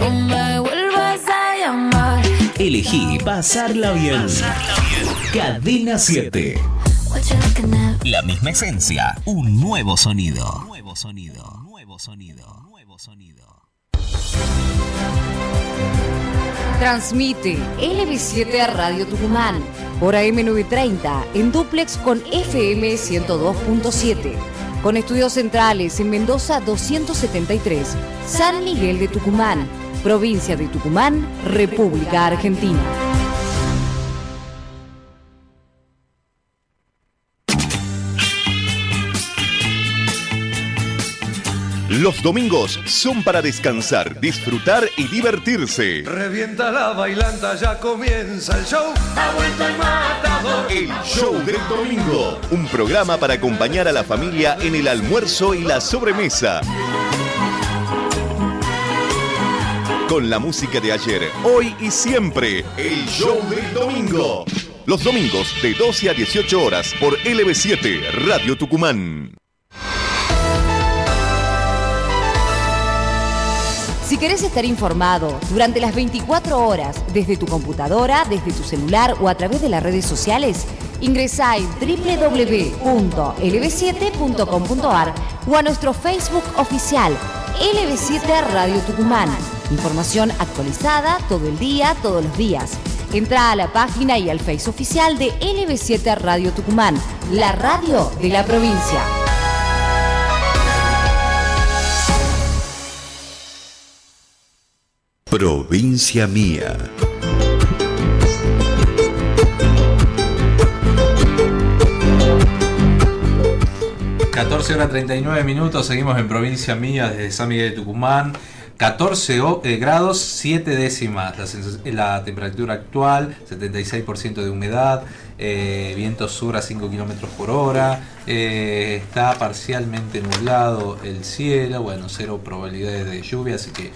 No me vuelvas a llamar. Elegí pasarla bien. Cadena 7. La misma esencia, un nuevo sonido. Nuevo sonido. Nuevo sonido. Nuevo sonido. Transmite LB7 a Radio Tucumán por AM930 en duplex con FM 102.7. Con estudios centrales en Mendoza 273, San Miguel de Tucumán, provincia de Tucumán, República Argentina. Los domingos son para descansar, disfrutar y divertirse. Revienta la bailanta, ya comienza el show. Ha vuelto el matador. El Show del Domingo, un programa para acompañar a la familia en el almuerzo y la sobremesa. Con la música de ayer, hoy y siempre, el Show del Domingo. Los domingos de 12 a 18 horas por LB7 Radio Tucumán. Si querés estar informado durante las 24 horas desde tu computadora, desde tu celular o a través de las redes sociales, ingresa en www.lb7.com.ar o a nuestro Facebook oficial LB7 Radio Tucumán. Información actualizada todo el día, todos los días. Entra a la página y al Face oficial de LB7 Radio Tucumán, la radio de la provincia. Provincia Mía. ...14 horas 39 minutos... ...seguimos en Provincia Mía... ...desde San Miguel de Tucumán... 14 o- eh, grados 7 décimas la, la temperatura actual, 76% de humedad, eh, viento sur a 5 kilómetros por hora, eh, está parcialmente nublado el cielo, bueno, cero probabilidades de lluvia, así que,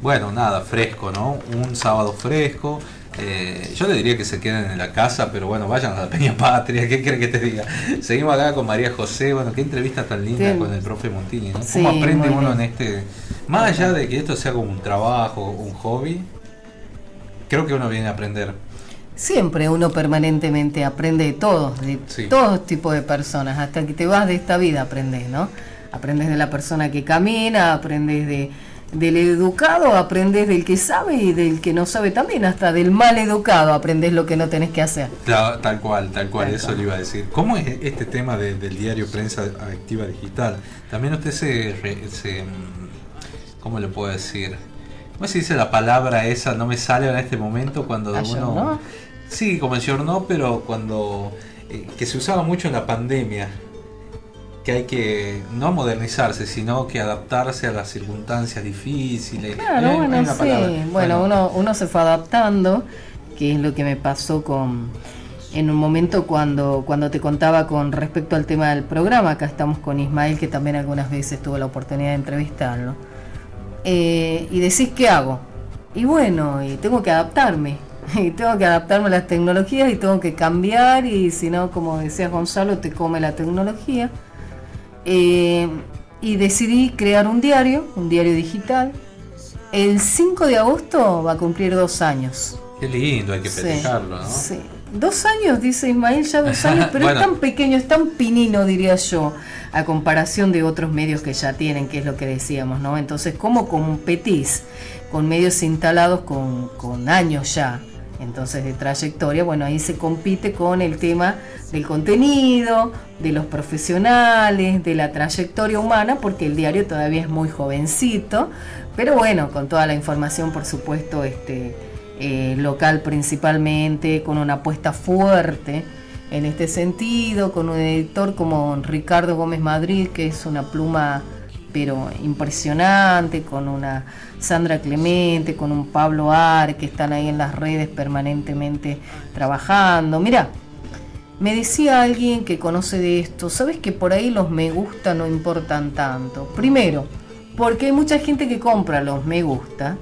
bueno, nada, fresco, ¿no? Un sábado fresco. Eh, yo le diría que se queden en la casa, pero bueno, vayan a la Peña Patria, ¿qué quiere que te diga? Seguimos acá con María José, bueno, qué entrevista tan linda Sí. con el profe Montini, ¿no? ¿Cómo Sí, aprende uno en este, más allá de que esto sea como un trabajo, un hobby, creo que uno viene a aprender. Siempre uno permanentemente aprende de todos, de Sí. todos tipos de personas, hasta que te vas de esta vida aprendes, ¿no? Aprendes de la persona que camina, aprendes de, del educado, aprendes del que sabe y del que no sabe también, hasta del mal educado aprendes lo que no tenés que hacer. Ta- Tal cual, tal cual, Tal eso cual. le iba a decir. ¿Cómo es este tema de- del diario Prensa Activa Digital? También usted se, se, ¿cómo le puedo decir? ¿Cómo se dice la palabra esa? No me sale en este momento cuando uno... ¿Ayornó? Sí, como no, pero cuando... eh, que se usaba mucho en la pandemia. Que hay que no modernizarse, sino que adaptarse a las circunstancias difíciles. Claro, Eh, hay bueno, sí. Bueno, uno, uno se fue adaptando, que es lo que me pasó con en un momento cuando, cuando te contaba con respecto al tema del programa. Acá estamos con Ismael, que también algunas veces tuve la oportunidad de entrevistarlo. Eh, y decís, ¿qué hago? Y bueno, y tengo que adaptarme. Y tengo que adaptarme a las tecnologías y tengo que cambiar. Y si no, como decía Gonzalo, te come la tecnología. Eh, y decidí crear un diario, un diario digital. El 5 de agosto va a cumplir dos años. Qué lindo, hay que Sí, festejarlo, ¿no? sí. Dos años, dice Ismael, ya dos años, pero Bueno. es tan pequeño, es tan pinino, diría yo, a comparación de otros medios que ya tienen, que es lo que decíamos, ¿no? Entonces, ¿cómo competís con medios instalados con, con años ya? Entonces, de trayectoria, bueno, ahí se compite con el tema del contenido, de los profesionales, de la trayectoria humana, porque el diario todavía es muy jovencito, pero bueno, con toda la información, por supuesto, este, eh, local principalmente, con una apuesta fuerte en este sentido, con un editor como Ricardo Gómez Madrid, que es una pluma pero impresionante, con una Sandra Clemente, con un Pablo Ar, que están ahí en las redes permanentemente trabajando. Mira, me decía alguien que conoce de esto, ¿sabes que por ahí los me gusta no importan tanto? Primero, porque hay mucha gente que compra los me gusta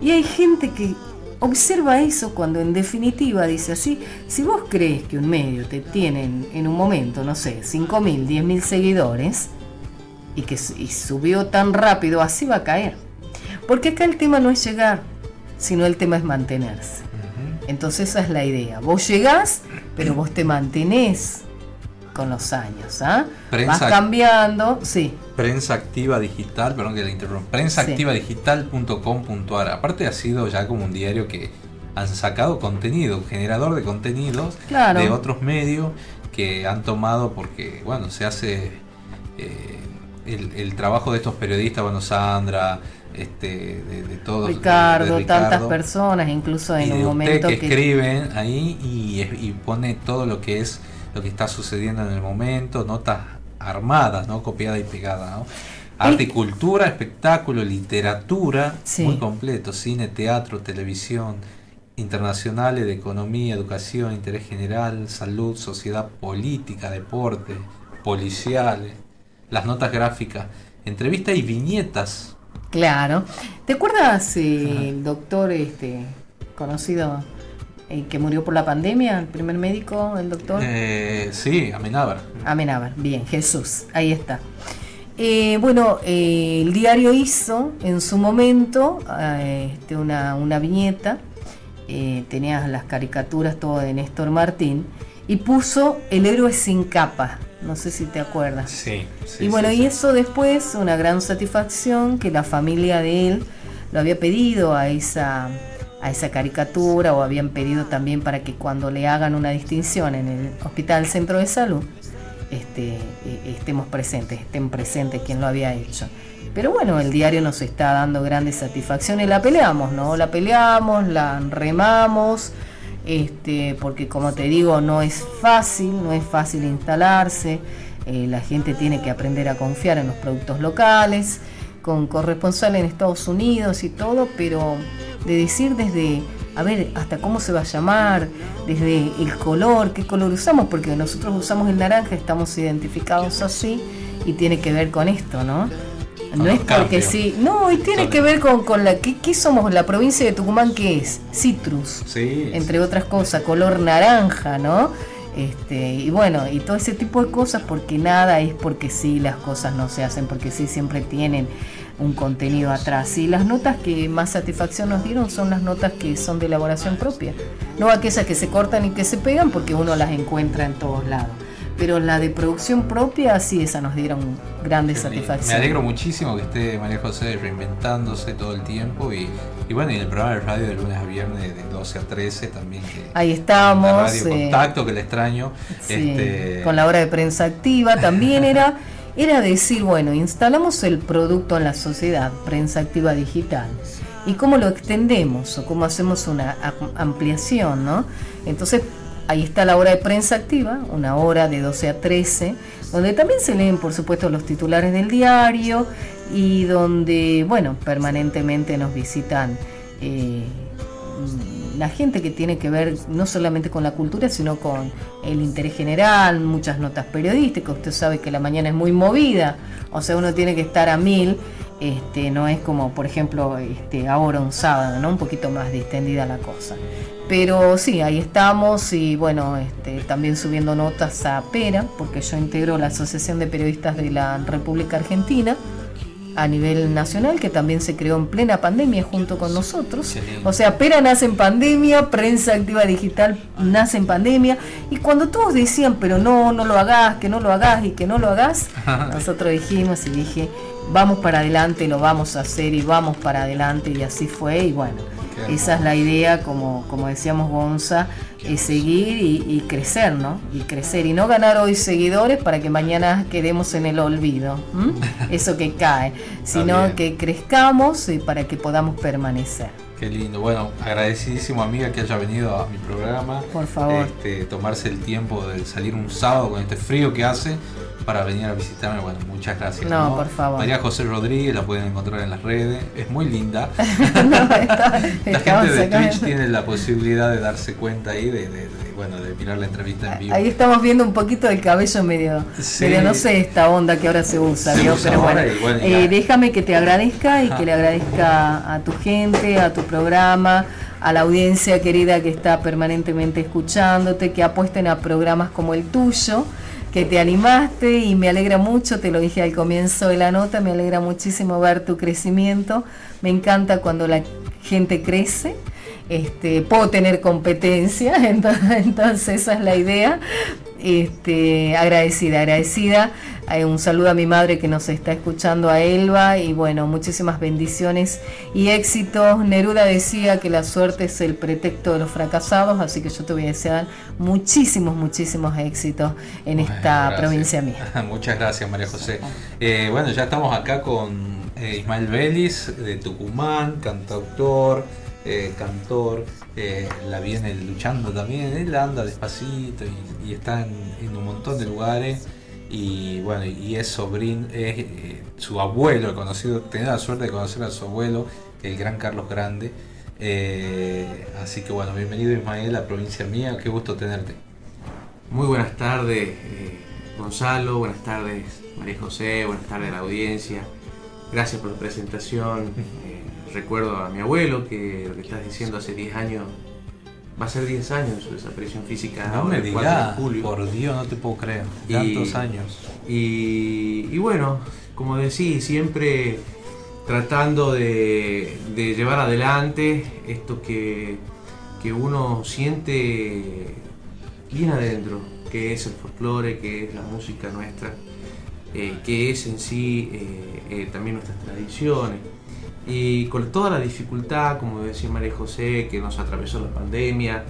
y hay gente que observa eso cuando en definitiva dice así, si vos crees que un medio te tiene en, en un momento, no sé, 5.000, 10.000 seguidores y que y subió tan rápido, así va a caer. Porque acá el tema no es llegar, sino el tema es mantenerse. Entonces esa es la idea. Vos llegás, pero vos te mantenés con los años. ¿ah? Vas cambiando, sí. Prensa Activa Digital, perdón que la interrumpa, prensaactivadigital.com.ar. Aparte ha sido ya como un diario que han sacado contenido, generador de contenidos Claro. de otros medios que han tomado porque, bueno, se hace eh, el, el trabajo de estos periodistas, bueno, Sandra, este, de, de todos. de- de Ricardo, Ricardo, tantas personas, incluso y en de un usted momento que, que... escriben ahí y, y pone todo lo que es lo que está sucediendo en el momento, notas armadas, ¿no? Copiada y pegada, ¿no? Arte y cultura, espectáculo, literatura, Sí. muy completo, cine, teatro, televisión, internacionales de economía, educación, interés general, salud, sociedad política, deporte, policiales, las notas gráficas, entrevistas y viñetas. Claro. ¿Te acuerdas eh, el doctor este conocido eh, que murió por la pandemia, el primer médico, el doctor? Eh, sí, Amenábar. Amenábar, bien, Jesús, ahí está. Eh, bueno, eh, el diario hizo en su momento este, una, una viñeta, eh, tenía las caricaturas todo de Néstor Martín, y puso El héroe sin capa, no sé si te acuerdas. Sí, sí, y bueno, sí, y eso después, una gran satisfacción que la familia de él lo había pedido a esa, a esa caricatura o habían pedido también para que cuando le hagan una distinción en el Hospital Centro de Salud, este, eh, estemos presentes, estén presentes quien lo había hecho. Pero bueno, el diario nos está dando grandes satisfacciones, la peleamos, ¿no? La peleamos, la remamos, este, porque como te digo, no es fácil, no es fácil instalarse, eh, la gente tiene que aprender a confiar en los productos locales, con corresponsal en Estados Unidos y todo, pero de decir desde, a ver, hasta cómo se va a llamar, desde el color, qué color usamos, porque nosotros usamos el naranja, estamos identificados así y tiene que ver con esto, ¿no? No es porque sí, no, y tiene que ver con, con la, ¿qué, qué somos? La provincia de Tucumán, ¿qué es? Citrus Sí. entre otras cosas, color naranja, ¿no? Este, y bueno, y todo ese tipo de cosas, porque nada es porque sí, las cosas no se hacen porque sí, siempre tienen un contenido atrás. Y las notas que más satisfacción nos dieron son las notas que son de elaboración propia, no aquellas que se cortan y que se pegan porque uno las encuentra en todos lados. Pero la de producción propia, sí, esa nos dieron grandes Me satisfacciones. alegro muchísimo que esté María José reinventándose todo el tiempo y, y bueno, y el programa de radio de lunes a viernes de 12 a 13 también. Que, Ahí la estamos. radio eh, Contacto, que le extraño. Sí, este, con la hora de prensa activa también era era decir bueno instalamos el producto en la sociedad prensa activa digital y cómo lo extendemos o cómo hacemos una am- ampliación no entonces ahí está la hora de prensa activa una hora de 12 a 13 donde también se leen por supuesto los titulares del diario y donde bueno permanentemente nos visitan eh, la gente que tiene que ver no solamente con la cultura, sino con el interés general, muchas notas periodísticas. Usted sabe que la mañana es muy movida, o sea, uno tiene que estar a mil. Este, no es como, por ejemplo, este, ahora un sábado, ¿no? Un poquito más distendida la cosa. Pero sí, ahí estamos y bueno, este, también subiendo notas a Pera, porque yo integro la Asociación de Periodistas de la República Argentina a nivel nacional, que también se creó en plena pandemia junto con nosotros. O sea, Pera nace en pandemia, Prensa Activa Digital nace en pandemia, y cuando todos decían, pero no, no lo hagas, que no lo hagas y que no lo hagas, nosotros dijimos y dije, vamos para adelante, lo vamos a hacer y vamos para adelante, y así fue, y bueno. Esa es la idea, como, como decíamos Gonza, es seguir y, y crecer, ¿no? Y crecer. Y no ganar hoy seguidores para que mañana quedemos en el olvido. ¿m? Eso que cae. Sino que crezcamos y para que podamos permanecer. Qué lindo. Bueno, agradecidísimo amiga que haya venido a mi programa. Por favor. Este, tomarse el tiempo de salir un sábado con este frío que hace para venir a visitarme. Bueno, muchas gracias. No, por favor. María José Rodríguez, la pueden encontrar en las redes. Es muy linda. No, está- La gente de. Twitch tiene la posibilidad de darse cuenta ahí de, de- de, bueno, de mirar la entrevista en vivo. Ahí estamos viendo un poquito del cabello medio, Sí. medio no sé, esta onda que ahora se usa, Se pero bueno, y bueno, y eh, déjame que te agradezca y Ajá. que le agradezca a tu gente, a tu programa, a la audiencia querida que está permanentemente escuchándote, que apuesten a programas como el tuyo, que te animaste y me alegra mucho, te lo dije al comienzo de la nota, me alegra muchísimo ver tu crecimiento, me encanta cuando la gente crece este, puedo tener competencia, entonces, entonces esa es la idea. Este, agradecida, agradecida. Eh, un saludo a mi madre que nos está escuchando, a Elba, y bueno, muchísimas bendiciones y éxitos. Neruda decía que la suerte es el pretexto de los fracasados, así que yo te voy a desear muchísimos, muchísimos éxitos en esta Gracias. provincia mía. Muchas gracias, María José. Eh, bueno, ya estamos acá con eh, Ismael Vélez, de Tucumán, cantautor, eh, cantor. eh, la viene luchando también. Él anda despacito y, y está en, en un montón de lugares. Y bueno, y es sobrino, es eh, su abuelo, he conocido, tener la suerte de conocer a su abuelo, el gran Carlos Grande. Eh, así que bueno, bienvenido Ismael a provincia mía, qué gusto tenerte. Muy buenas tardes, eh, Gonzalo, buenas tardes, María José, buenas tardes a la audiencia. Gracias por la presentación. Recuerdo a mi abuelo que lo que estás diciendo hace 10 años va a ser 10 años su desaparición física. No ahora, me el 4 de digas, julio. por Dios, no te puedo creer. Y- Tantos años. Y, y bueno, como decís, siempre tratando de, de llevar adelante esto que, que uno siente bien adentro, que es el folclore, que es la música nuestra, eh, que es en sí eh, eh, también nuestras tradiciones. Y con toda la dificultad, como decía María José, que nos atravesó la pandemia,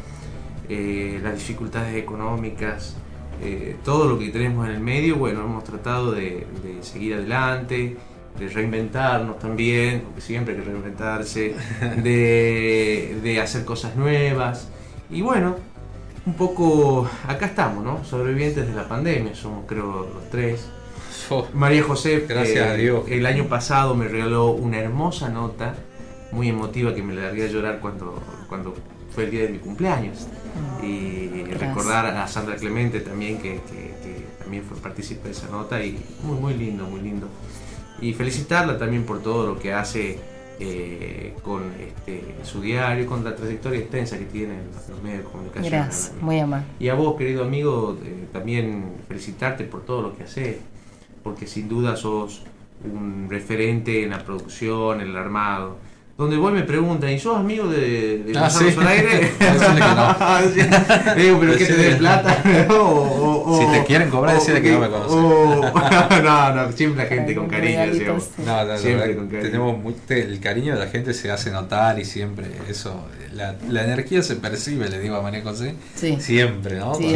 eh, las dificultades económicas, eh, todo lo que tenemos en el medio, bueno, hemos tratado de, de seguir adelante, de reinventarnos también, porque siempre hay que reinventarse, de, de hacer cosas nuevas. Y bueno, un poco, acá estamos, ¿no? Sobrevivientes de la pandemia, somos creo los tres. María José, eh, Gracias a Dios. el año pasado me regaló una hermosa nota, muy emotiva, que me largué a llorar cuando, cuando fue el día de mi cumpleaños. Y Gracias. recordar a Sandra Clemente también, que, que- que también fue partícipe de esa nota, y muy, muy lindo, muy lindo. Y felicitarla también por todo lo que hace eh, con este, su diario, con la trayectoria extensa que tiene en los medios de comunicación. Gracias, muy amable. Y a vos, querido amigo, eh, también felicitarte por todo lo que haces, porque sin duda sos un referente en la producción, en el armado. Donde vos me preguntan, ¿y sos amigo de, de Ah, sí. Decirle que no. Digo, ¿pero qué te dé plata? O- o- o- Si te quieren cobrar, decirle que no me conoces. o- no, no, siempre la gente con cariño. Decíamos. No, no, no, siempre con cariño. tenemos muy- te- el cariño de la gente se hace notar y siempre eso, la, la energía se percibe, le digo a María José, Sí. siempre, ¿no? Sí,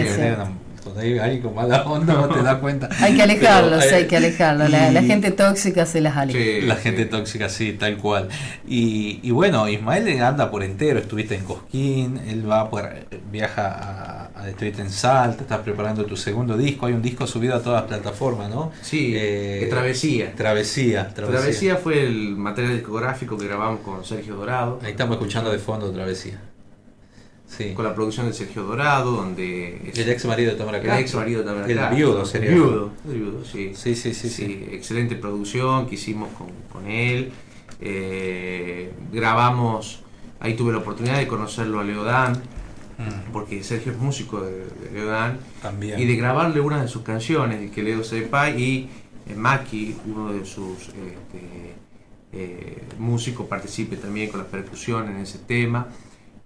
cuando, hay alguien con mala onda no te das cuenta. Hay que alejarlos, Pero, eh, hay que alejarlos. La, gente tóxica se las aleja. la gente tóxica, sí, tal cual. Y, y bueno, Ismael anda por entero, estuviste en Cosquín, él va por, viaja a, a estuviste en Salta, estás preparando tu segundo disco, hay un disco subido a todas las plataformas, ¿no? Sí, Eh, que Travesía. Travesía, Travesía. Travesía fue el material discográfico que grabamos con Sergio Dorado. Ahí estamos escuchando de fondo Travesía. Sí. Con la producción de Sergio Dorado, donde... El ex marido de Tamara El Castro. ex marido de Tamara El viudo sería. El viudo, el viudo, sí. Sí, sí, sí, sí. Excelente producción que hicimos con, con él. Eh, grabamos, ahí tuve la oportunidad de conocerlo a Leodán, porque Sergio es músico de, de Leodán. También. Y de grabarle una de sus canciones, que Leo sepa, y eh, Maki, uno de sus este, eh, músicos, participe también con la percusión en ese tema.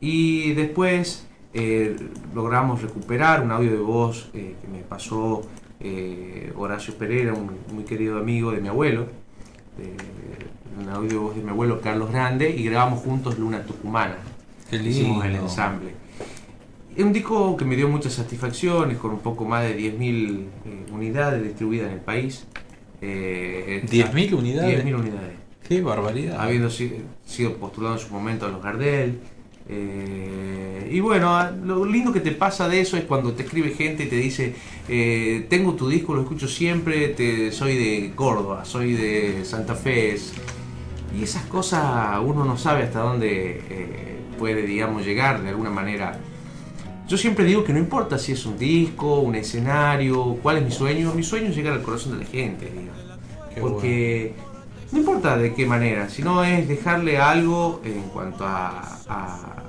Y después eh, logramos recuperar un audio de voz eh, que me pasó eh, Horacio Pereira, un muy querido amigo de mi abuelo, un audio de voz de mi abuelo Carlos Grande, y grabamos juntos Luna Tucumana. Qué Hicimos el lindo. ensamble. Es un disco que me dio muchas satisfacciones, con un poco más de 10.000 eh, unidades distribuidas en el país. Eh, 10.000 unidades. 10.000 unidades. Qué barbaridad. Habiendo si- sido postulado en su momento a los Gardel. Eh, y bueno, a- lo lindo que te pasa de eso es cuando te escribe gente y te dice, eh, tengo tu disco, lo escucho siempre, te, soy de Córdoba, soy de Santa Fe. Y esas cosas uno no sabe hasta dónde eh, puede, digamos, llegar de alguna manera. Yo siempre digo que no importa si es un disco, un escenario, cuál es mi sueño. Mi sueño es llegar al corazón de la gente. Qué Porque no importa de qué manera, sino es dejarle algo en cuanto a, a-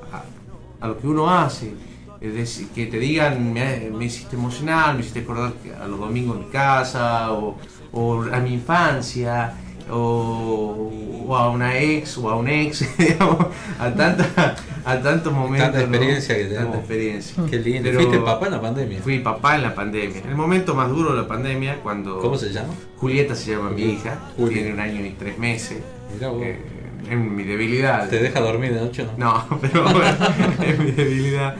a- lo que uno hace. Es decir, que te digan, me, me hiciste emocionar, me hiciste acordar a los domingos en mi casa, o, o a mi infancia, o, o a una ex, o a un ex, digamos, a, tanta, a tantos momentos. Tanta ¿no? experiencia que tenemos. Tanta experiencia. Qué lindo. Pero- ¿Fuiste papá en la pandemia? Fui papá en la pandemia. El momento más duro de la pandemia, cuando. ¿Cómo se llama? Julieta se llama mi hija. Tiene un año y tres meses. Mirá vos. Eh, es mi debilidad. ¿Te deja dormir de noche no? No, pero bueno, es mi debilidad.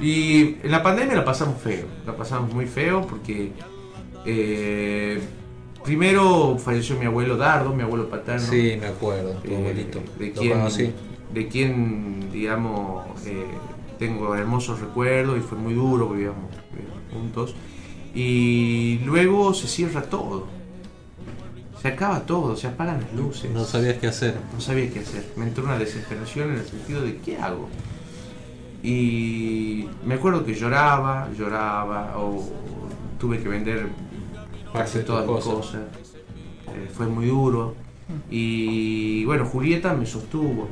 Y en la pandemia la pasamos feo. La pasamos muy feo porque. eh, primero falleció mi abuelo Dardo, mi abuelo paterno. Sí, me acuerdo, tu Eh, abuelito. De quien, conocí. de quien, digamos, eh, tengo hermosos recuerdos y fue muy duro vivíamos, vivíamos juntos. Y luego se cierra todo. Se acaba todo, se apagan las luces. No sabías qué hacer. No sabía qué hacer. Me entró una desesperación en el sentido de ¿qué hago? Y me acuerdo que lloraba, lloraba, o tuve que vender casi todas mis cosas. cosas. Eh, fue muy duro. Y bueno, Julieta me sostuvo.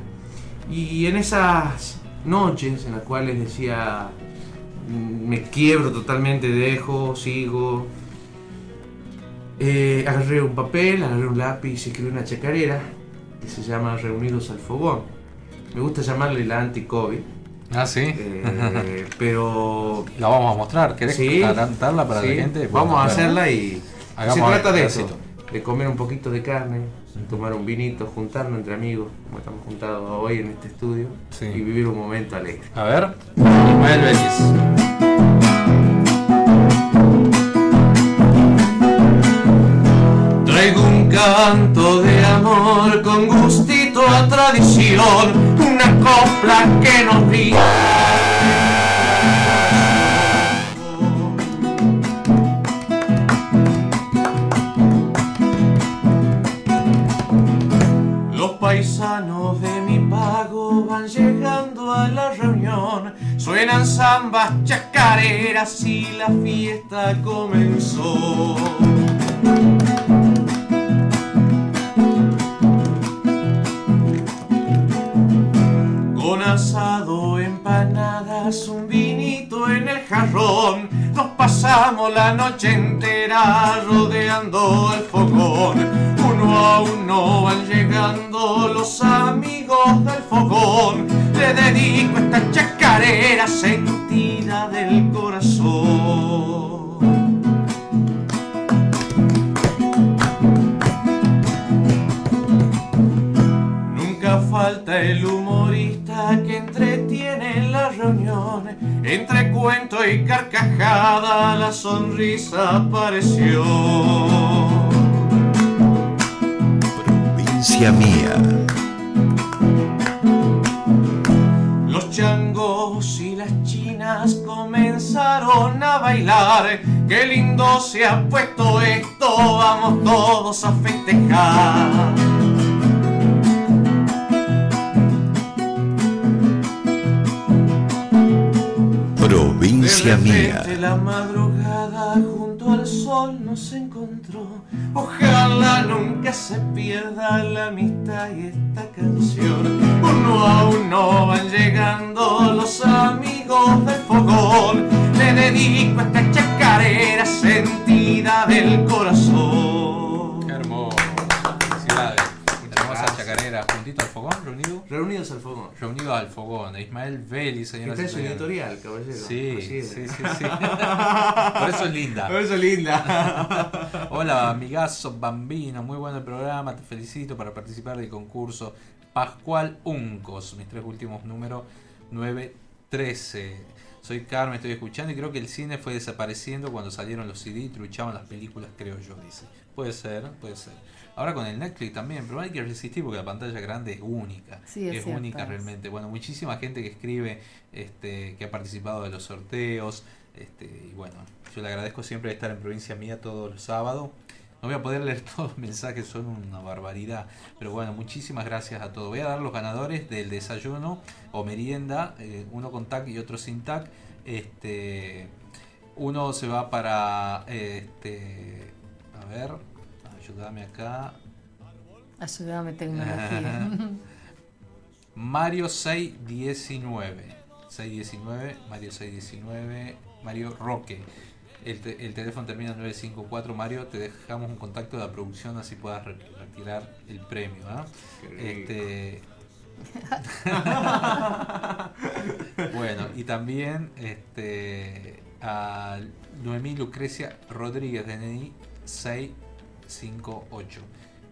Y en esas noches en las cuales decía, mm, me quiebro totalmente, dejo, sigo. Eh, agarré un papel, agarré un lápiz y escribí una chacarera que se llama Reunidos al Fogón. Me gusta llamarle la anti-COVID. Ah, sí. Eh, pero. La vamos a mostrar. ¿Querés Sí, cantarla para sí. la gente? Vamos a hacerla y. Hagamos se trata de eso. De comer un poquito de carne, tomar un vinito, juntarnos entre amigos, como estamos juntados hoy en este estudio, y vivir un momento alegre. A ver, Ismael Vélez. Canto de amor con gustito a tradición, una copla que nos diga. Los paisanos de mi pago van llegando a la reunión, suenan zambas, chacareras y la fiesta comenzó. Con asado, empanadas, un vinito en el jarrón, nos pasamos la noche entera rodeando el fogón. Uno a uno van llegando los amigos del fogón. Le dedico esta chacarera sentida del corazón. Nunca falta el que entretiene en la reunión. Entre cuento y carcajada la sonrisa apareció. Provincia mía. Los changos y las chinas comenzaron a bailar. Qué lindo se ha puesto esto, vamos todos a festejar. De mía. la madrugada junto al sol nos encontró. Ojalá nunca se pierda la amistad y esta canción. Uno a uno van llegando los amigos del fogón. Le dedico esta chacarera sentida del corazón. Chacarera. Juntito al fogón, reunido. Reunidos al fogón. Reunidos al fogón. Ismael Vélez, señoras Está en su editorial, caballero. Sí, sí, sí, sí. Por eso es linda. Por eso es linda. Hola, amigazo Bambino. Muy bueno el programa. Te felicito para participar del concurso. Pascual Uncos. Mis tres últimos números 913. Soy Carmen, estoy escuchando y creo que el cine fue desapareciendo cuando salieron los CD y truchaban las películas, creo yo, dice. Puede ser, puede ser. Ahora con el Netflix también, pero hay que resistir porque la pantalla grande es única. Sí, es cierto, única es. realmente. Bueno, muchísima gente que escribe, este, que ha participado de los sorteos. Este, y bueno, yo le agradezco siempre estar en provincia mía todos los sábados. No voy a poder leer todos los mensajes, son una barbaridad. Pero bueno, muchísimas gracias a todos. Voy a dar los ganadores del desayuno o merienda, eh, uno con TAC y otro sin TAC. Este, uno se va para, eh, este, a ver, ayúdame acá. Ayúdame tecnología. Mario 619. 619, Mario 619, Mario Roque. El, te- el teléfono termina en 954. Mario, te dejamos un contacto de la producción así puedas re- retirar el premio. ¿ah? Este. bueno, y también este, a Noemí Lucrecia Rodríguez, DNI 658,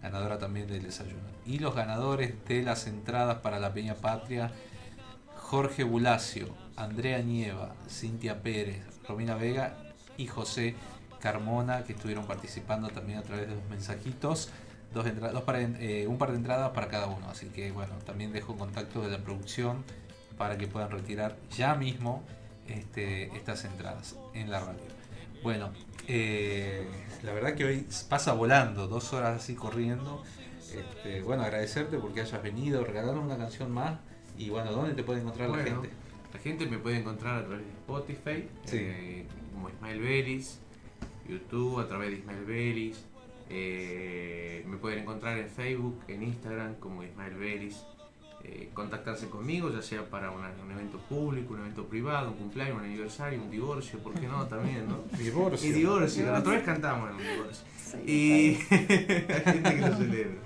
ganadora también del desayuno. Y los ganadores de las entradas para la Peña Patria, Jorge Bulacio, Andrea Nieva, Cintia Pérez, Romina Vega y José Carmona, que estuvieron participando también a través de los mensajitos. Dos dos eh, un par de entradas para cada uno. Así que bueno, también dejo contacto de la producción para que puedan retirar ya mismo este, estas entradas en la radio. Bueno, eh, la verdad que hoy pasa volando, dos horas así corriendo. Este, bueno, agradecerte porque hayas venido, regalarnos una canción más. Y bueno, ¿dónde te puede encontrar la gente? La gente me puede encontrar a través de Spotify, Sí. eh, como Ismael Beris, YouTube a través de Ismael Beris. eh, me pueden encontrar en Facebook, en Instagram como Ismael Beris. Eh, contactarse conmigo, ya sea para una- un evento público, un evento privado, un cumpleaños, un aniversario, un divorcio, ¿por qué no? También, ¿no? Divorcio. Y divorcio, la otra vez cantamos en un divorcio. y hay gente que lo celebra.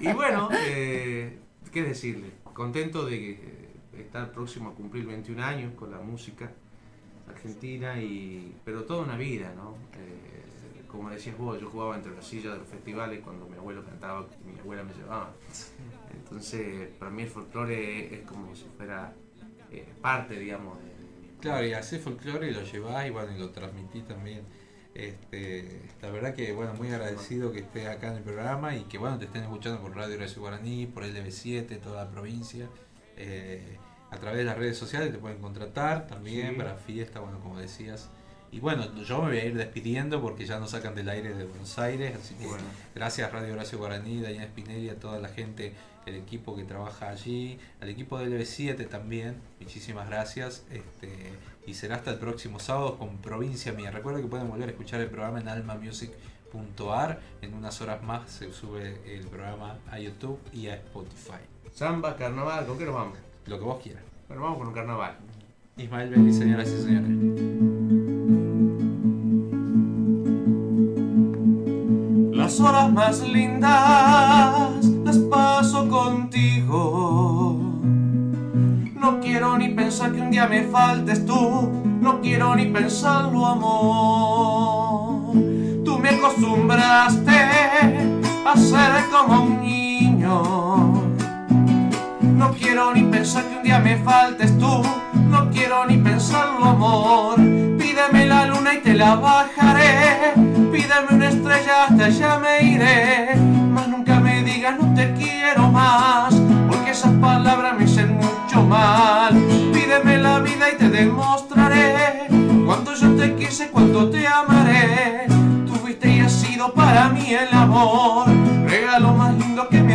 Y bueno, eh, ¿qué decirle? Contento de que, eh, estar próximo a cumplir 21 años con la música argentina, y pero toda una vida, ¿no? Eh, como decías vos, yo jugaba entre las sillas de los festivales cuando mi abuelo cantaba y mi abuela me llevaba. Entonces, para mí el folclore es como si fuera eh, parte, digamos, de, Claro, y haces folclore y lo llevás y bueno, y lo transmitís también. Este, la verdad que bueno, muy agradecido que estés acá en el programa y que bueno, te estén escuchando por Radio Horacio Guaraní, por LB7, toda la provincia. Eh, a través de las redes sociales te pueden contratar también Sí. para fiesta, bueno, como decías. Y bueno, yo me voy a ir despidiendo porque ya nos sacan del aire de Buenos Aires, así que Bueno. gracias Radio Horacio Guaraní, Diana Spinelli, a toda la gente, el equipo que trabaja allí, al equipo de LB7 también, muchísimas gracias. Este, y será hasta el próximo sábado con Provincia Mía. Recuerden que pueden volver a escuchar el programa en almamusic.ar. En unas horas más se sube el programa a YouTube y a Spotify. Samba, carnaval, ¿con qué nos vamos? Lo que vos quieras. Bueno, vamos con un carnaval. Ismael Belli, señoras y señores. Las horas más lindas las paso contigo. No quiero ni pensar que un día me faltes tú. No quiero ni pensarlo, amor. Tú me acostumbraste a ser como un niño. No quiero ni pensar que un día me faltes tú. No quiero ni pensarlo, amor. Pídeme la luna y te la bajaré. Pídeme una estrella, hasta allá me iré. Más nunca me no te quiero más, porque esas palabras me hacen mucho mal. Pídeme la vida y te demostraré cuánto yo te quise, cuánto te amaré. Tuviste y has sido para mí el amor, regalo más lindo que me